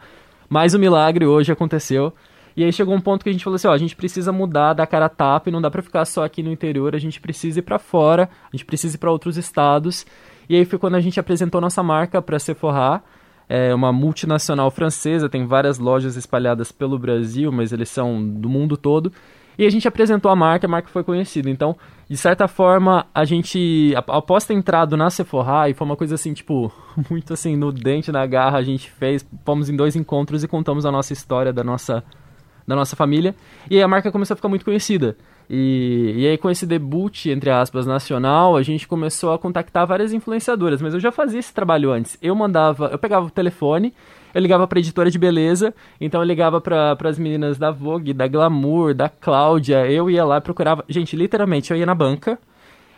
Speaker 2: mais um milagre hoje aconteceu. E aí chegou um ponto que a gente falou assim, ó, a gente precisa mudar da cara tapa e não dá para ficar só aqui no interior, a gente precisa ir para fora, a gente precisa ir para outros estados. E aí foi quando a gente apresentou nossa marca para Sephora, é uma multinacional francesa, tem várias lojas espalhadas pelo Brasil, mas eles são do mundo todo. E a gente apresentou a marca, a marca foi conhecida. Então, de certa forma, a gente, após ter entrado na Sephora, e foi uma coisa assim, tipo, muito assim, no dente, na garra, a gente fez, fomos em dois encontros e contamos a nossa história da nossa da nossa família. E aí a marca começou a ficar muito conhecida. E, e aí com esse debut, entre aspas, nacional, a gente começou a contactar várias influenciadoras. Mas eu já fazia esse trabalho antes. Eu mandava, eu pegava o telefone, eu ligava pra editora de beleza, então eu ligava para as meninas da Vogue, da Glamour, da Cláudia, eu ia lá procurava... Gente, literalmente, eu ia na banca,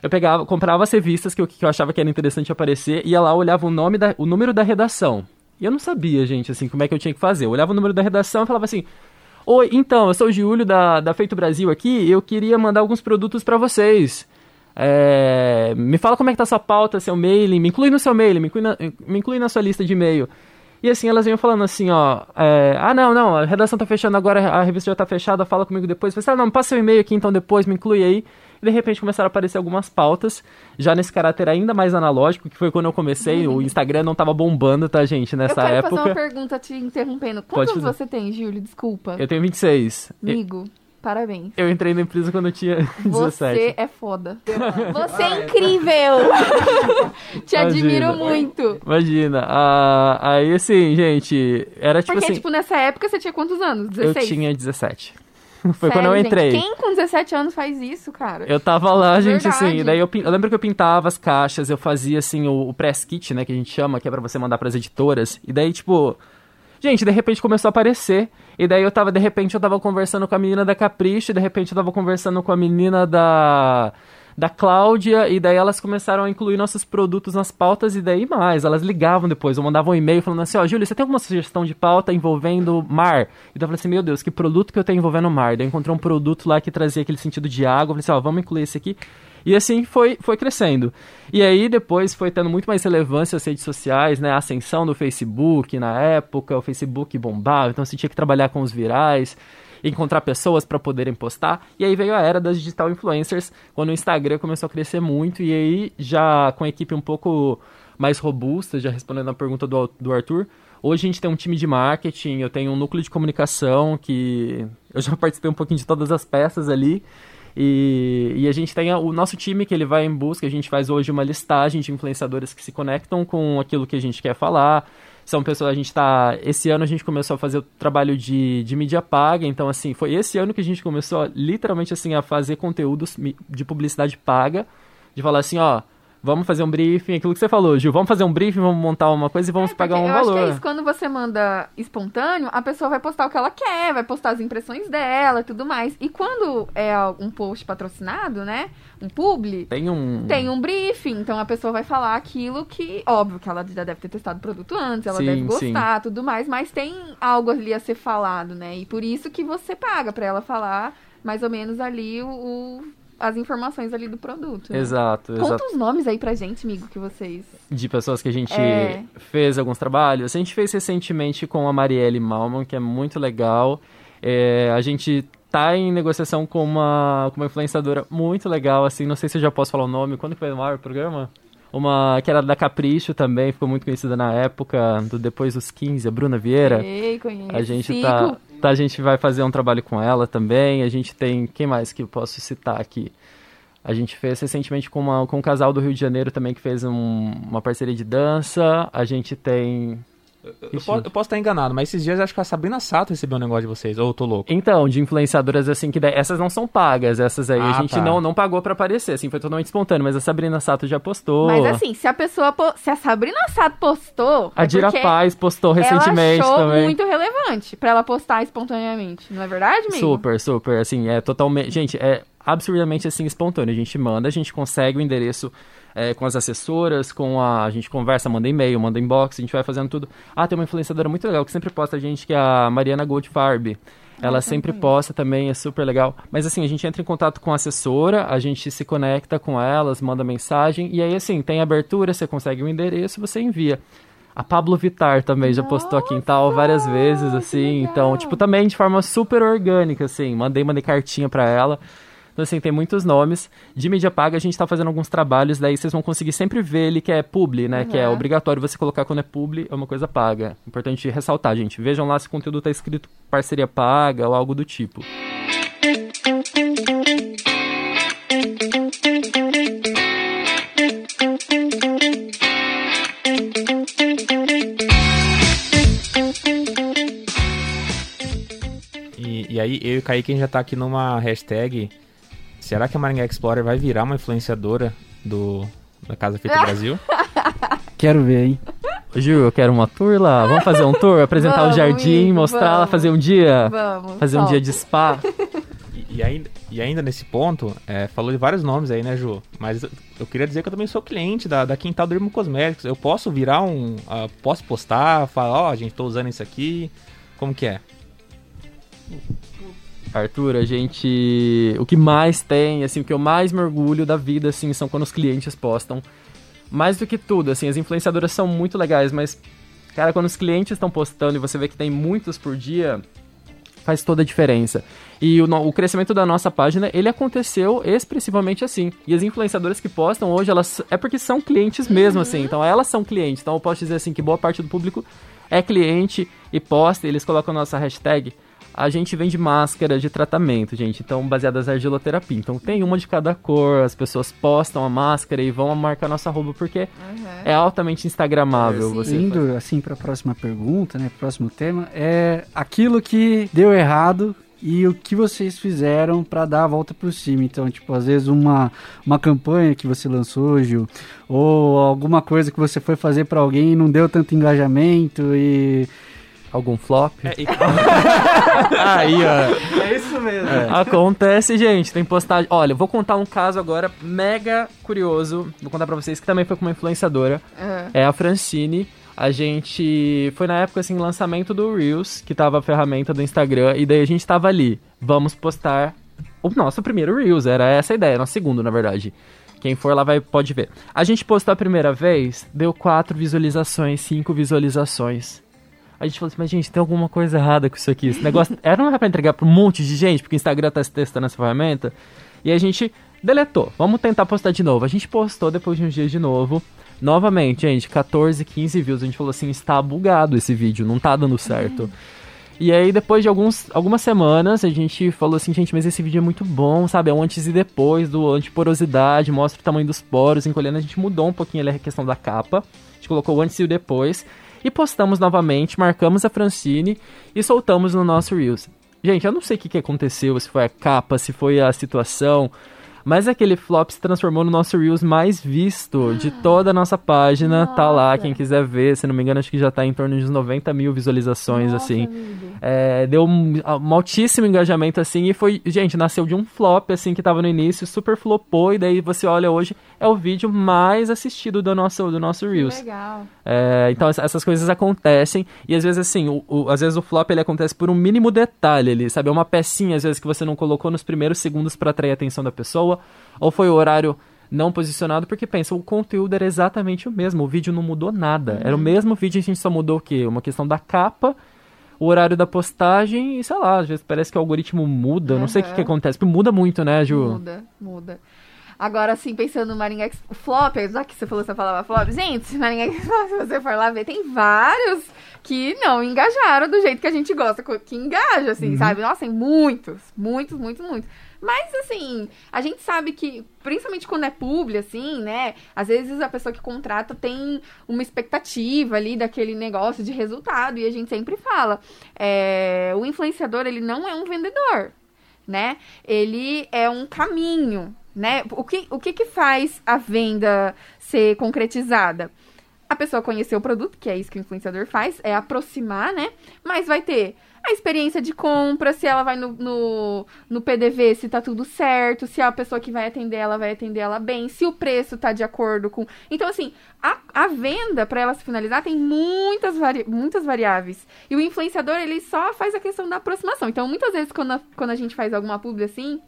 Speaker 2: eu pegava, comprava as revistas que eu, que eu achava que era interessante aparecer, ia lá, olhava o nome da, o número da redação. E eu não sabia, gente, assim, como é que eu tinha que fazer. Eu olhava o número da redação e falava assim: Oi, então, eu sou o Giulio da, da Feito Brasil aqui, eu queria mandar alguns produtos para vocês. É, me fala como é que tá sua pauta, seu mailing, me inclui no seu mailing, me inclui na, me inclui na sua lista de e-mail. E assim, elas vinham falando assim, ó, é, ah, não, não, a redação tá fechando agora, a revista já tá fechada, fala comigo depois. Eu falei, ah, não, passa seu e-mail aqui então depois, me inclui aí. E de repente começaram a aparecer algumas pautas, já nesse caráter ainda mais analógico, que foi quando eu comecei. Uhum. O Instagram não tava bombando, tá, gente, nessa
Speaker 3: eu quero
Speaker 2: época.
Speaker 3: fazer uma pergunta te interrompendo. Quantos anos você tem, Júlio? Desculpa.
Speaker 2: Eu tenho 26.
Speaker 3: Amigo. Eu... Parabéns.
Speaker 2: Eu entrei na empresa quando eu tinha 17.
Speaker 3: Você é foda. Você é incrível. Te Imagina. admiro muito.
Speaker 2: Imagina. Ah, aí, assim, gente, era tipo
Speaker 3: Porque,
Speaker 2: assim...
Speaker 3: tipo, nessa época você tinha quantos anos? 16?
Speaker 2: Eu tinha 17. Foi
Speaker 3: Sério,
Speaker 2: quando eu entrei.
Speaker 3: Gente? Quem com 17 anos faz isso, cara?
Speaker 2: Eu tava lá, gente, Verdade. assim. Daí eu, eu, lembro que eu pintava as caixas, eu fazia, assim, o, o press kit, né, que a gente chama, que é pra você mandar pras editoras. E daí, tipo. Gente, de repente começou a aparecer. E daí eu tava, de repente, eu tava conversando com a menina da Capricho, e de repente eu tava conversando com a menina da da Cláudia, e daí elas começaram a incluir nossos produtos nas pautas, e daí mais, elas ligavam depois, ou mandavam um e-mail falando assim, ó, oh, Júlia, você tem alguma sugestão de pauta envolvendo mar? E daí eu falei assim, meu Deus, que produto que eu tenho envolvendo mar? Daí eu encontrei um produto lá que trazia aquele sentido de água, eu falei assim, ó, oh, vamos incluir esse aqui. E assim foi, foi crescendo. E aí depois foi tendo muito mais relevância as redes sociais, né? A ascensão do Facebook na época, o Facebook bombava, então você tinha que trabalhar com os virais encontrar pessoas para poderem postar. E aí veio a era das digital influencers, quando o Instagram começou a crescer muito e aí já com a equipe um pouco mais robusta, já respondendo a pergunta do, do Arthur, Hoje a gente tem um time de marketing, eu tenho um núcleo de comunicação que eu já participei um pouquinho de todas as peças ali. E, e, a gente tem o nosso time que ele vai em busca, a gente faz hoje uma listagem de influenciadores que se conectam com aquilo que a gente quer falar são pessoas, a gente tá, esse ano a gente começou a fazer o trabalho de, de mídia paga, então assim, foi esse ano que a gente começou literalmente assim a fazer conteúdos de publicidade paga, de falar assim, ó, vamos fazer um briefing, aquilo que você falou, Gil, vamos fazer um briefing, vamos montar uma coisa e vamos é, pagar um
Speaker 3: eu
Speaker 2: valor.
Speaker 3: Acho que é isso, quando você manda espontâneo, a pessoa vai postar o que ela quer, vai postar as impressões dela e tudo mais. E quando é um post patrocinado, né? Um publi,
Speaker 2: tem um
Speaker 3: tem um briefing, então a pessoa vai falar aquilo que, óbvio que ela já deve ter testado o produto antes, ela sim, deve gostar, sim. tudo mais, mas tem algo ali a ser falado, né? E por isso que você paga para ela falar mais ou menos ali o, o- as informações ali do produto. né?
Speaker 2: Exato, exato.
Speaker 3: Conta os nomes aí pra gente, amigo, que vocês.
Speaker 2: de pessoas que a gente
Speaker 3: É.
Speaker 2: fez alguns trabalhos. A gente fez recentemente com a Marielle Malman, que é muito legal. É, a gente tá em negociação com uma, com uma influenciadora muito legal, assim, não sei se eu já posso falar o nome. Quando que vai no ar o programa? Uma que era da Capricho também, ficou muito conhecida na época, do Depois dos 15, a Bruna Vieira.
Speaker 3: Ei, conheço.
Speaker 2: A gente
Speaker 3: Sigo.
Speaker 2: tá. A gente vai fazer um trabalho com ela também. A gente tem. Quem mais que eu posso citar aqui? A gente fez recentemente com, uma, com um casal do Rio de Janeiro também que fez um- uma parceria de dança. A gente tem.
Speaker 1: Eu, po- eu posso estar enganado, mas esses dias acho que a Sabrina Sato recebeu um negócio de vocês. Ou eu tô louco.
Speaker 2: Então, de influenciadoras assim que essas não são pagas, essas aí a
Speaker 1: Ah,
Speaker 2: gente
Speaker 1: tá.
Speaker 2: não, não pagou pra aparecer, assim, foi totalmente espontâneo, mas a Sabrina Sato já postou.
Speaker 3: Mas assim, se a pessoa. po- Se a Sabrina Sato postou.
Speaker 2: a
Speaker 3: é
Speaker 2: Dira Paz postou recentemente
Speaker 3: ela achou
Speaker 2: também.
Speaker 3: muito relevante pra ela postar espontaneamente. Não é verdade, amigo?
Speaker 2: Super, super, assim, é totalmente, gente, é absurdamente assim espontâneo. A gente manda, a gente consegue o endereço é, com as assessoras, com a, a gente conversa, manda e-mail, manda inbox, a gente vai fazendo tudo. Ah, tem uma influenciadora muito legal que sempre posta a gente, que é a Mariana Goldfarb. Ela sempre posta também, é super legal. Mas assim, a gente entra em contato com a assessora, a gente se conecta com elas, manda mensagem, e aí assim, tem abertura, você consegue o endereço, você envia. A Pablo Vittar também já postou a Quintal várias vezes, assim, então, tipo, também de forma super orgânica, assim, mandei, mandei cartinha pra ela. Então, assim, tem muitos nomes. De mídia paga, a gente tá fazendo alguns trabalhos, daí vocês vão conseguir sempre ver ele que é publi, né? Que é
Speaker 3: Uhum.
Speaker 2: obrigatório você colocar quando é publi, é uma coisa paga. Importante ressaltar, gente. Vejam lá se o conteúdo tá escrito parceria paga ou algo do tipo.
Speaker 1: E, e aí, eu e o Kaique a gente já tá aqui numa hashtag. Será que a Maringá Explorer vai virar uma influenciadora do, da Casa Feita Brasil?
Speaker 4: Quero ver, hein?
Speaker 2: Ju, eu quero uma tour lá. Vamos fazer um tour? Apresentar o
Speaker 3: Vamos,
Speaker 2: jardim,
Speaker 3: amigo,
Speaker 2: mostrar lá,
Speaker 3: vamos.
Speaker 2: fazer um dia?
Speaker 3: Vamos.
Speaker 2: Fazer um dia de spa?
Speaker 1: E, e ainda, e ainda nesse ponto, é, falou de vários nomes aí, né, Ju? Mas eu, queria dizer que eu também sou cliente da, da Quintal Dermo Cosméticos. Eu posso virar um. ah, posso postar, falar, ó, gente, tô usando isso aqui. Como que é?
Speaker 2: Arthur, a gente. O que mais tem, assim, o que eu mais me orgulho da vida, assim, são quando os clientes postam. Mais do que tudo, assim, as influenciadoras são muito legais, mas, cara, quando os clientes estão postando e você vê que tem muitos por dia, faz toda a diferença. E o, o crescimento da nossa página, ele aconteceu expressivamente assim. E as influenciadoras que postam hoje, elas é porque são clientes mesmo, assim. Então elas são clientes. Então eu posso dizer assim que boa parte do público é cliente e posta, eles colocam nossa hashtag. A gente vende máscara de tratamento, gente. Então, baseadas na argiloterapia. Então, tem uma de cada cor, as pessoas postam a máscara e vão marcar nossa roupa porque
Speaker 3: Uhum.
Speaker 2: é altamente instagramável.
Speaker 3: Sim.
Speaker 2: você
Speaker 4: Indo assim para a próxima pergunta, né? Próximo tema é aquilo que deu errado e o que vocês fizeram para dar a volta por cima. Então, tipo, às vezes uma, uma campanha que você lançou, Gil, ou alguma coisa que você foi fazer para alguém e não deu tanto engajamento e
Speaker 2: Algum flop?
Speaker 1: É, e- aí, ó.
Speaker 4: é isso mesmo.
Speaker 2: Acontece, gente. Tem postagem. Olha, eu vou contar um caso agora mega curioso. Vou contar pra vocês que também foi com uma influenciadora.
Speaker 3: Uhum.
Speaker 2: É a Francine. A gente. Foi na época, assim, lançamento do Reels, que tava a ferramenta do Instagram. E daí a gente tava ali. Vamos postar o nosso primeiro Reels. Era essa a ideia. Nosso segundo, na verdade. Quem for lá vai, pode ver. A gente postou a primeira vez, deu quatro visualizações, cinco visualizações. A gente falou assim, mas gente, tem alguma coisa errada com isso aqui. Esse negócio era não era pra entregar pra um monte de gente, porque o Instagram tá testando essa ferramenta. E a gente deletou. Vamos tentar postar de novo. A gente postou depois de uns dias de novo. Novamente, gente, 14, 15 views. A gente falou assim, está bugado esse vídeo, não tá dando certo. E aí, depois de alguns, algumas semanas, a gente falou assim, gente, mas esse vídeo é muito bom, sabe? É um antes e depois do antiporosidade, mostra o tamanho dos poros, encolhendo. A gente mudou um pouquinho ali a questão da capa. A gente colocou o antes e o depois. E postamos novamente, marcamos a Francine e soltamos no nosso Reels. Gente, eu não sei o que, que aconteceu, se foi a capa, se foi a situação, mas aquele flop se transformou no nosso Reels mais visto de toda a nossa página. Tá lá,
Speaker 3: Nossa.
Speaker 2: quem quiser ver. Se não me engano, acho que já tá em torno de uns 90 mil visualizações,
Speaker 3: Nossa,
Speaker 2: assim.
Speaker 3: amigo.
Speaker 2: É, deu um, um, altíssimo engajamento, assim, e foi, gente, nasceu de um flop, assim, que tava no início, super flopou, e daí você olha hoje, é o vídeo mais assistido do nosso, do nosso Reels.
Speaker 3: Legal.
Speaker 2: É, então essas coisas acontecem, e às vezes, assim, o, o, às vezes o flop ele acontece por um mínimo detalhe ali, sabe? É uma pecinha, às vezes, que você não colocou nos primeiros segundos para atrair a atenção da pessoa, ou foi o horário não posicionado, porque pensa, o conteúdo era exatamente o mesmo, o vídeo não mudou nada. Uhum. Era o mesmo vídeo, a gente só mudou o quê? Uma questão da capa, o horário da postagem e, sei lá, às vezes parece que o algoritmo muda, uhum. não sei o que, que acontece, porque muda muito, né, Ju?
Speaker 3: Muda, muda. Agora, assim, pensando no Maringá Flop, já que você falou essa palavra flop, gente, Maringá se você for lá ver, tem vários que não engajaram do jeito que a gente gosta, que engaja, assim, uhum. sabe? Nossa, tem muitos, muitos, muitos, muitos. Mas, assim, a gente sabe que, principalmente quando é publi, assim, né? Às vezes a pessoa que contrata tem uma expectativa ali daquele negócio de resultado. E a gente sempre fala: é, o influenciador, ele não é um vendedor, né? Ele é um caminho, né? O que, o que, que faz a venda ser concretizada? A pessoa conhecer o produto, que é isso que o influenciador faz, é aproximar, né? Mas vai ter a experiência de compra, se ela vai no, no, no, PDV, se tá tudo certo, se a pessoa que vai atender ela vai atender ela bem, se o preço tá de acordo com. Então, assim, a, a venda, para ela se finalizar, tem muitas, vari... muitas variáveis. E o influenciador, ele só faz a questão da aproximação. Então, muitas vezes, quando a, quando a gente faz alguma publi assim,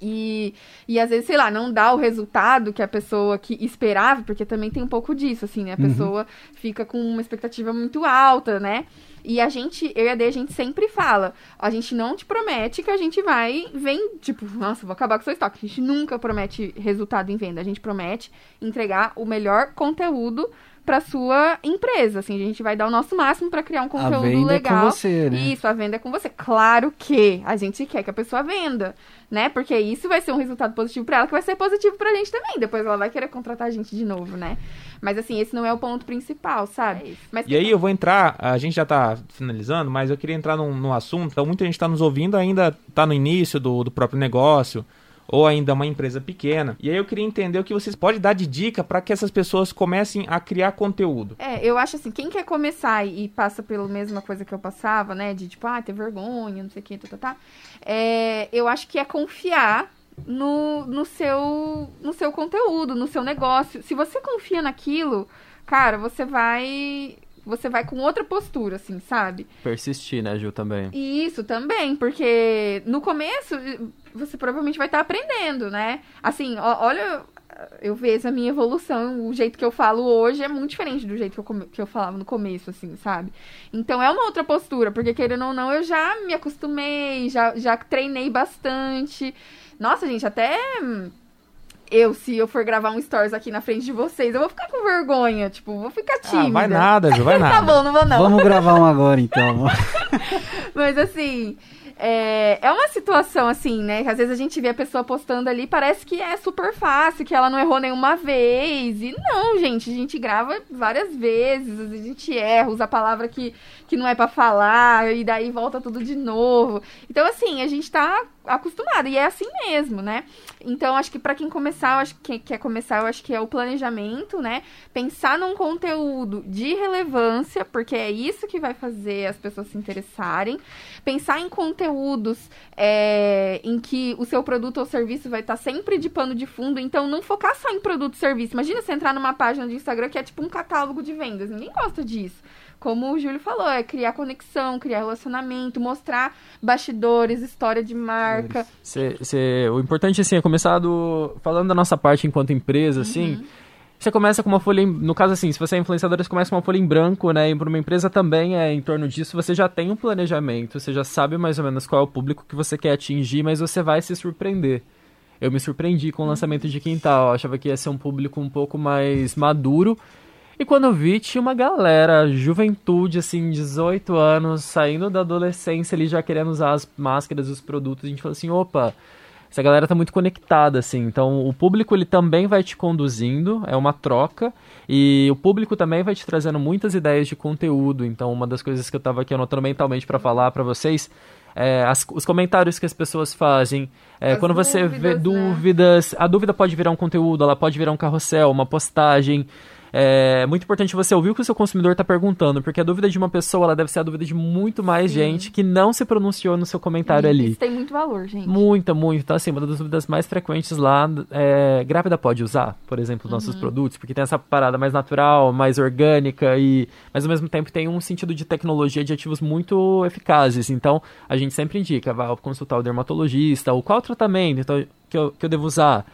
Speaker 3: e, e às vezes, sei lá, não dá o resultado que a pessoa que esperava, porque também tem um pouco disso, assim, né? A uhum. pessoa fica com uma expectativa muito alta, né? E a gente, eu e a D, a gente sempre fala, a gente não te promete que a gente vai, vem, tipo, nossa, vou acabar com o seu estoque. A gente nunca promete resultado em venda. A gente promete entregar o melhor conteúdo para sua empresa, assim, a gente vai dar o nosso máximo para criar um conteúdo
Speaker 4: a venda
Speaker 3: legal.
Speaker 4: É com você, né?
Speaker 3: Isso, a venda é com você. Claro que a gente quer que a pessoa venda, né? Porque isso vai ser um resultado positivo para ela, que vai ser positivo pra gente também. Depois ela vai querer contratar a gente de novo, né? Mas assim, esse não é o ponto principal, sabe? É mas
Speaker 1: e aí eu vou entrar, a gente já tá finalizando, mas eu queria entrar num, num assunto, então muita gente tá nos ouvindo ainda tá no início do, do próprio negócio, ou ainda uma empresa pequena. E aí eu queria entender o que vocês podem dar de dica para que essas pessoas comecem a criar conteúdo.
Speaker 3: É, eu acho assim, quem quer começar e passa pela mesma coisa que eu passava, né, de tipo, ah, ter vergonha, não sei o que, tá, tá, tá, é, eu acho que é confiar no, no, seu, no seu conteúdo, no seu negócio. Se você confia naquilo, cara, você vai você vai com outra postura, assim, sabe?
Speaker 2: Persistir, né, Ju, também.
Speaker 3: Isso, também, porque no começo você provavelmente vai estar tá aprendendo, né? Assim, ó, olha, eu vejo a minha evolução, o jeito que eu falo hoje é muito diferente do jeito que eu, que eu falava no começo, assim, sabe? Então é uma outra postura, porque querendo ou não, eu já me acostumei, já, já treinei bastante. Nossa, gente, até eu, se eu for gravar um stories aqui na frente de vocês, eu vou ficar com vergonha, tipo, vou ficar tímida. Ah,
Speaker 1: vai nada, Ju, vai nada.
Speaker 3: tá bom, não vou não.
Speaker 4: Vamos gravar um agora, então.
Speaker 3: Mas assim, é, é uma situação assim, né? Que às vezes a gente vê a pessoa postando ali, parece que é super fácil, que ela não errou nenhuma vez. E não, gente, a gente grava várias vezes, a gente erra, usa a palavra que, que não é para falar, e daí volta tudo de novo. Então, assim, a gente tá acostumado, e é assim mesmo, né? Então, acho que para quem começar, acho que quer começar, eu acho que é o planejamento, né? Pensar num conteúdo de relevância, porque é isso que vai fazer as pessoas se interessarem. Pensar em conteúdos é, em que o seu produto ou serviço vai estar tá sempre de pano de fundo, então não focar só em produto e serviço. Imagina você entrar numa página de Instagram que é tipo um catálogo de vendas, ninguém gosta disso como o Júlio falou, é criar conexão, criar relacionamento, mostrar bastidores, história de marca.
Speaker 2: Cê, cê, o importante, assim, é começar do, falando da nossa parte enquanto empresa, assim, uhum. você começa com uma folha, em, no caso assim, se você é influenciador, você começa com uma folha em branco, né, e para uma empresa também é em torno disso, você já tem um planejamento, você já sabe mais ou menos qual é o público que você quer atingir, mas você vai se surpreender. Eu me surpreendi com o lançamento de Quintal, eu achava que ia ser um público um pouco mais maduro, e quando eu vi, tinha uma galera, juventude, assim, 18 anos, saindo da adolescência ali, já querendo usar as máscaras e os produtos. A gente falou assim, opa, essa galera tá muito conectada, assim. Então, o público, ele também vai te conduzindo, é uma troca. E o público também vai te trazendo muitas ideias de conteúdo. Então, uma das coisas que eu tava aqui anotando mentalmente para falar para vocês é, as, os comentários que as pessoas fazem. É, quando você
Speaker 3: dúvidas,
Speaker 2: vê
Speaker 3: né?
Speaker 2: dúvidas, a dúvida pode virar um conteúdo, ela pode virar um carrossel, uma postagem. É muito importante você ouvir o que o seu consumidor está perguntando, porque a dúvida de uma pessoa ela deve ser a dúvida de muito mais
Speaker 3: Sim.
Speaker 2: gente que não se pronunciou no seu comentário ali.
Speaker 3: Isso tem muito valor, gente.
Speaker 2: Muita, muito. Então, assim, uma das dúvidas mais frequentes lá é: grávida pode usar, por exemplo, os nossos produtos? Porque tem essa parada mais natural, mais orgânica e, mas ao mesmo tempo tem um sentido de tecnologia de ativos muito eficazes. Então, a gente sempre indica, vá consultar o dermatologista, ou qual tratamento então, que, eu, que eu devo usar.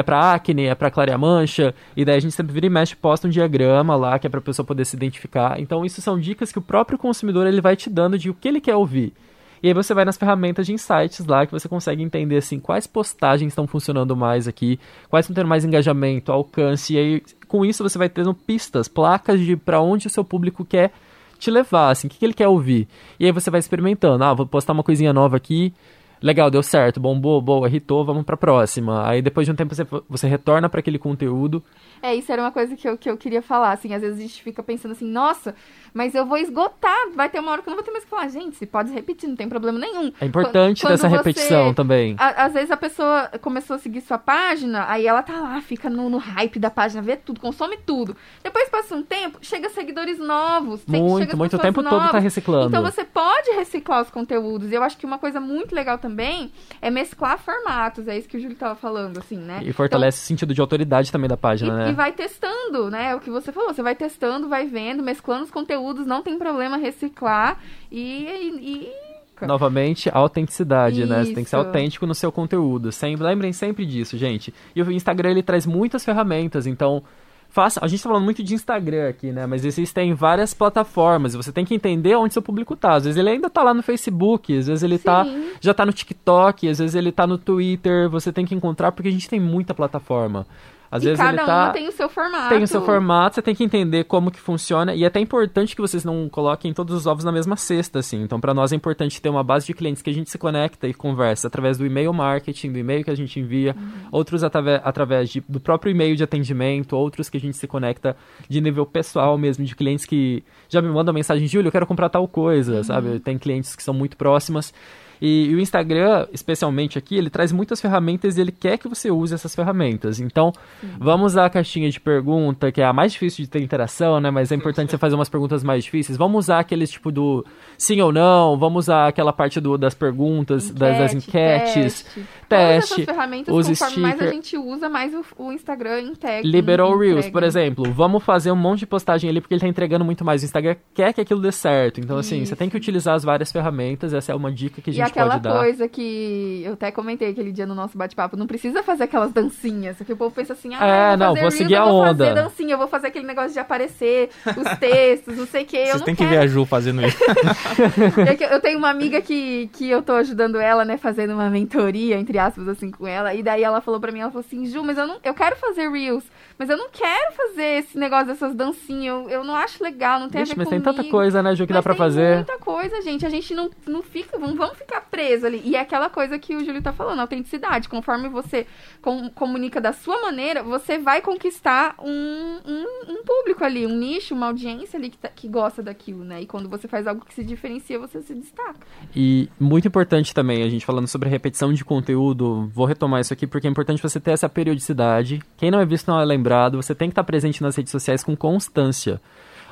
Speaker 2: É pra acne, é pra clarear mancha, e daí a gente sempre vira e mexe, posta um diagrama lá, que é pra pessoa poder se identificar. Então, isso são dicas que o próprio consumidor ele vai te dando de o que ele quer ouvir. E aí você vai nas ferramentas de insights lá que você consegue entender assim quais postagens estão funcionando mais aqui, quais estão tendo mais engajamento, alcance, e aí com isso você vai tendo pistas, placas de para onde o seu público quer te levar, assim, o que, que ele quer ouvir. E aí você vai experimentando, ah, vou postar uma coisinha nova aqui, legal, deu certo, bombou, boa, irritou, vamos pra próxima. Aí depois de um tempo você, você retorna para aquele conteúdo.
Speaker 3: É, isso era uma coisa que eu, que eu queria falar, assim, às vezes a gente fica pensando assim, nossa, mas eu vou esgotar, vai ter uma hora que eu não vou ter mais o que falar. Gente, você pode repetir, não tem problema nenhum.
Speaker 2: É importante
Speaker 3: Quando
Speaker 2: dessa
Speaker 3: você-
Speaker 2: repetição também.
Speaker 3: A- às vezes a pessoa começou a seguir sua página, aí ela tá lá, fica no, no hype da página, vê tudo, consome tudo. Depois passa um tempo, chega seguidores novos.
Speaker 2: Muito,
Speaker 3: chega
Speaker 2: muito, o tempo todo tá
Speaker 3: novas.
Speaker 2: reciclando.
Speaker 3: Então você pode reciclar os conteúdos. E eu acho que uma coisa muito legal também é mesclar formatos. É isso que o Júlio tava falando, assim, né?
Speaker 2: E fortalece o sentido de autoridade também da
Speaker 3: E,
Speaker 2: página, né?
Speaker 3: e vai testando, né? O que você falou, você vai testando, vai vendo, mesclando os conteúdos, não tem problema reciclar e. e- e-
Speaker 2: Novamente, a autenticidade, né? Você tem que ser
Speaker 3: Isso.
Speaker 2: autêntico no seu conteúdo. Sempre, lembrem sempre disso, gente. E o Instagram, ele traz muitas ferramentas, então... Faça, a gente tá falando muito de Instagram aqui, né? Mas existem várias plataformas você tem que entender onde seu público tá. Às vezes ele ainda tá lá no Facebook, às vezes ele tá,
Speaker 3: Sim.
Speaker 2: já tá no TikTok, às vezes ele tá no Twitter. Você tem que encontrar porque a gente tem muita plataforma. Às
Speaker 3: e
Speaker 2: vezes
Speaker 3: cada
Speaker 2: ele tá
Speaker 3: uma tem o seu formato.
Speaker 2: tem o seu formato, você tem que entender como que funciona e é até importante que vocês não coloquem todos os ovos na mesma cesta, assim. Então, para nós é importante ter uma base de clientes que a gente se conecta e conversa através do e-mail marketing, do e-mail que a gente envia, outros atrave- através de- do próprio e-mail de atendimento, outros que a gente se conecta de nível pessoal mesmo, de clientes que já me mandam mensagem, Júlio, eu quero comprar tal coisa, sabe? Tem clientes que são muito próximas. E, e o Instagram, especialmente aqui, ele traz muitas ferramentas e ele quer que você use essas ferramentas. Então, vamos usar a caixinha de pergunta, que é a mais difícil de ter interação, né? Mas é importante você fazer umas perguntas mais difíceis. Vamos usar aqueles tipo do sim ou não, vamos usar aquela parte do, das perguntas, das, das enquetes.
Speaker 3: Teste. Todas essas
Speaker 2: teste,
Speaker 3: ferramentas, conforme mais a
Speaker 2: sticker.
Speaker 3: gente usa, mais o, o Instagram integra.
Speaker 2: Liberou o Reels, por exemplo. Vamos fazer um monte de postagem ali porque ele tá entregando muito mais. O Instagram quer que aquilo dê certo. Então, assim, você tem que utilizar as várias ferramentas. Essa é uma dica que a
Speaker 3: E
Speaker 2: gente
Speaker 3: aquela
Speaker 2: pode dar.
Speaker 3: coisa que eu até comentei aquele dia no nosso bate-papo, não precisa fazer aquelas dancinhas, porque o povo pensa assim, ah,
Speaker 2: É,
Speaker 3: eu
Speaker 2: não,
Speaker 3: fazer
Speaker 2: vou
Speaker 3: Reels,
Speaker 2: seguir
Speaker 3: eu
Speaker 2: a
Speaker 3: vou
Speaker 2: onda.
Speaker 3: fazer dancinha, eu vou fazer aquele negócio de aparecer, os textos, não sei o que, eu
Speaker 1: Vocês têm que ver a Ju fazendo isso.
Speaker 3: É eu tenho uma amiga que, que eu tô ajudando ela, né, fazendo uma mentoria, entre aspas, assim, com ela. E daí ela falou pra mim, ela falou assim, Ju, mas eu não eu quero fazer Reels, mas eu não quero fazer esse negócio dessas dancinhas. Eu, eu não acho legal, não tem
Speaker 2: Vixe,
Speaker 3: a ver
Speaker 2: mas tem
Speaker 3: comigo.
Speaker 2: tanta coisa, né, Ju, que
Speaker 3: Mas
Speaker 2: dá pra
Speaker 3: tem
Speaker 2: fazer.
Speaker 3: muita coisa, gente. A gente não, não fica, não vamos ficar preso ali. E é aquela coisa que o Júlio tá falando, autenticidade. Conforme você com- comunica da sua maneira, você vai conquistar um, um, um público ali, um nicho, uma audiência ali que, tá- que gosta daquilo, né? E quando você faz algo que se diferencia, você se destaca.
Speaker 2: E muito importante também, a gente falando sobre repetição de conteúdo, vou retomar isso aqui porque é importante você ter essa periodicidade. Quem não é visto não é lembrado, você tem que estar presente nas redes sociais com constância.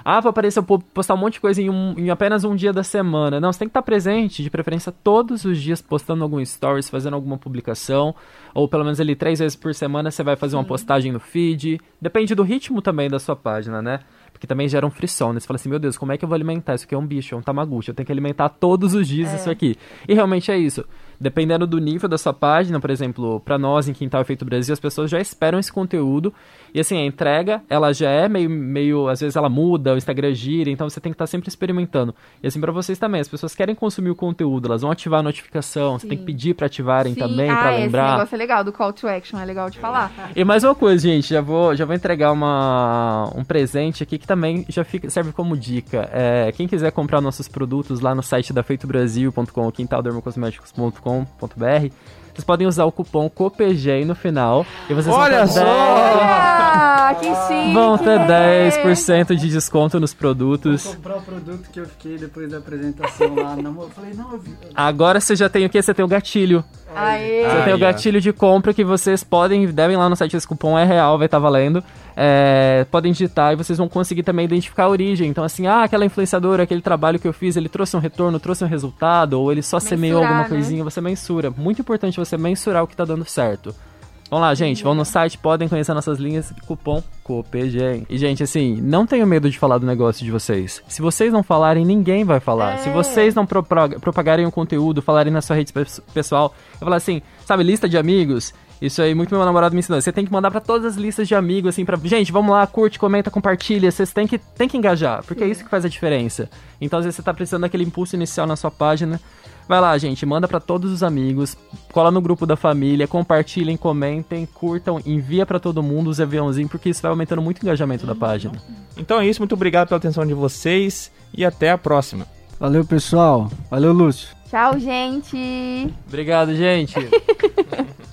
Speaker 2: Ah, vou aparecer, vou postar um monte de coisa em, um- em apenas um dia da semana. Não, você tem que estar presente, de preferência todos os dias, postando algum stories, fazendo alguma publicação. Ou pelo menos ali três vezes por semana você vai fazer uma postagem no feed. Depende do ritmo também da sua página, né? Porque também gera um frisson, né? Você fala assim, meu Deus, como é que eu vou alimentar? Isso aqui é um bicho, é um tamaguchi. Eu tenho que alimentar todos os dias isso aqui. E realmente é isso. Dependendo do nível da sua página, por exemplo, pra nós em Quintal Efeito Brasil, as pessoas já esperam esse conteúdo. E assim, a entrega, ela já é meio, meio às vezes ela muda, o Instagram gira, então você tem que estar sempre experimentando. E assim pra vocês também, as pessoas querem consumir o conteúdo, elas vão ativar a notificação, você tem que
Speaker 3: Sim.
Speaker 2: pedir pra ativarem
Speaker 3: Sim.
Speaker 2: também,
Speaker 3: ah, esse
Speaker 2: lembrar.
Speaker 3: negócio é legal, do call to action, é legal de falar.
Speaker 2: E mais uma coisa, gente, já vou, já vou entregar uma, um presente aqui que também já fica, serve como dica. É, quem quiser comprar nossos produtos lá no site da feitobrasil.com, quintaldermocosméticos.com.br, vocês podem usar o cupom COPEGEM no final. E vocês
Speaker 1: Olha
Speaker 2: vão
Speaker 1: só!
Speaker 2: 10
Speaker 3: Ah, que chique.
Speaker 2: Vão ter 10% de desconto nos produtos.
Speaker 4: Vou comprar o produto que eu fiquei depois da apresentação lá. Não, eu falei, não, eu vi.
Speaker 2: Agora você já tem o que? Você tem o gatilho.
Speaker 3: Aê.
Speaker 2: Você
Speaker 1: Aí,
Speaker 2: tem o gatilho de compra que vocês podem, devem lá no site, esse cupom é real, vai estar valendo. É, podem digitar e vocês vão conseguir também identificar a origem. Então, assim, ah, aquela influenciadora, aquele trabalho que eu fiz, ele trouxe um retorno, trouxe um resultado, ou ele só semeou
Speaker 3: Mensurar,
Speaker 2: alguma
Speaker 3: né?
Speaker 2: coisinha, você mensura. Muito importante você mensurar o que tá dando certo. Vamos lá, gente, vão no site, podem conhecer nossas linhas, cupom COPGEM. E, gente, assim, não tenham medo de falar do negócio de vocês. Se vocês não falarem, ninguém vai falar.
Speaker 3: É.
Speaker 2: Se vocês não propaga- propagarem o conteúdo, falarem na sua rede pes- pessoal, eu falar assim, sabe, lista de amigos, isso aí, muito meu namorado me ensinou. Você tem que mandar pra todas as listas de amigos, assim, pra. Gente, vamos lá, curte, comenta, compartilha. Vocês têm que, tem que engajar, porque é isso que faz a diferença. Então, às vezes, você tá precisando daquele impulso inicial na sua página. Vai lá, gente, manda pra todos os amigos, cola no grupo da família, compartilhem, comentem, curtam, envia pra todo mundo os aviãozinhos, porque isso vai aumentando muito o engajamento da página.
Speaker 1: Então é isso, muito obrigado pela atenção de vocês e até a próxima.
Speaker 4: Valeu, pessoal. Valeu, Lúcio.
Speaker 3: Tchau, gente.
Speaker 2: Obrigado, gente.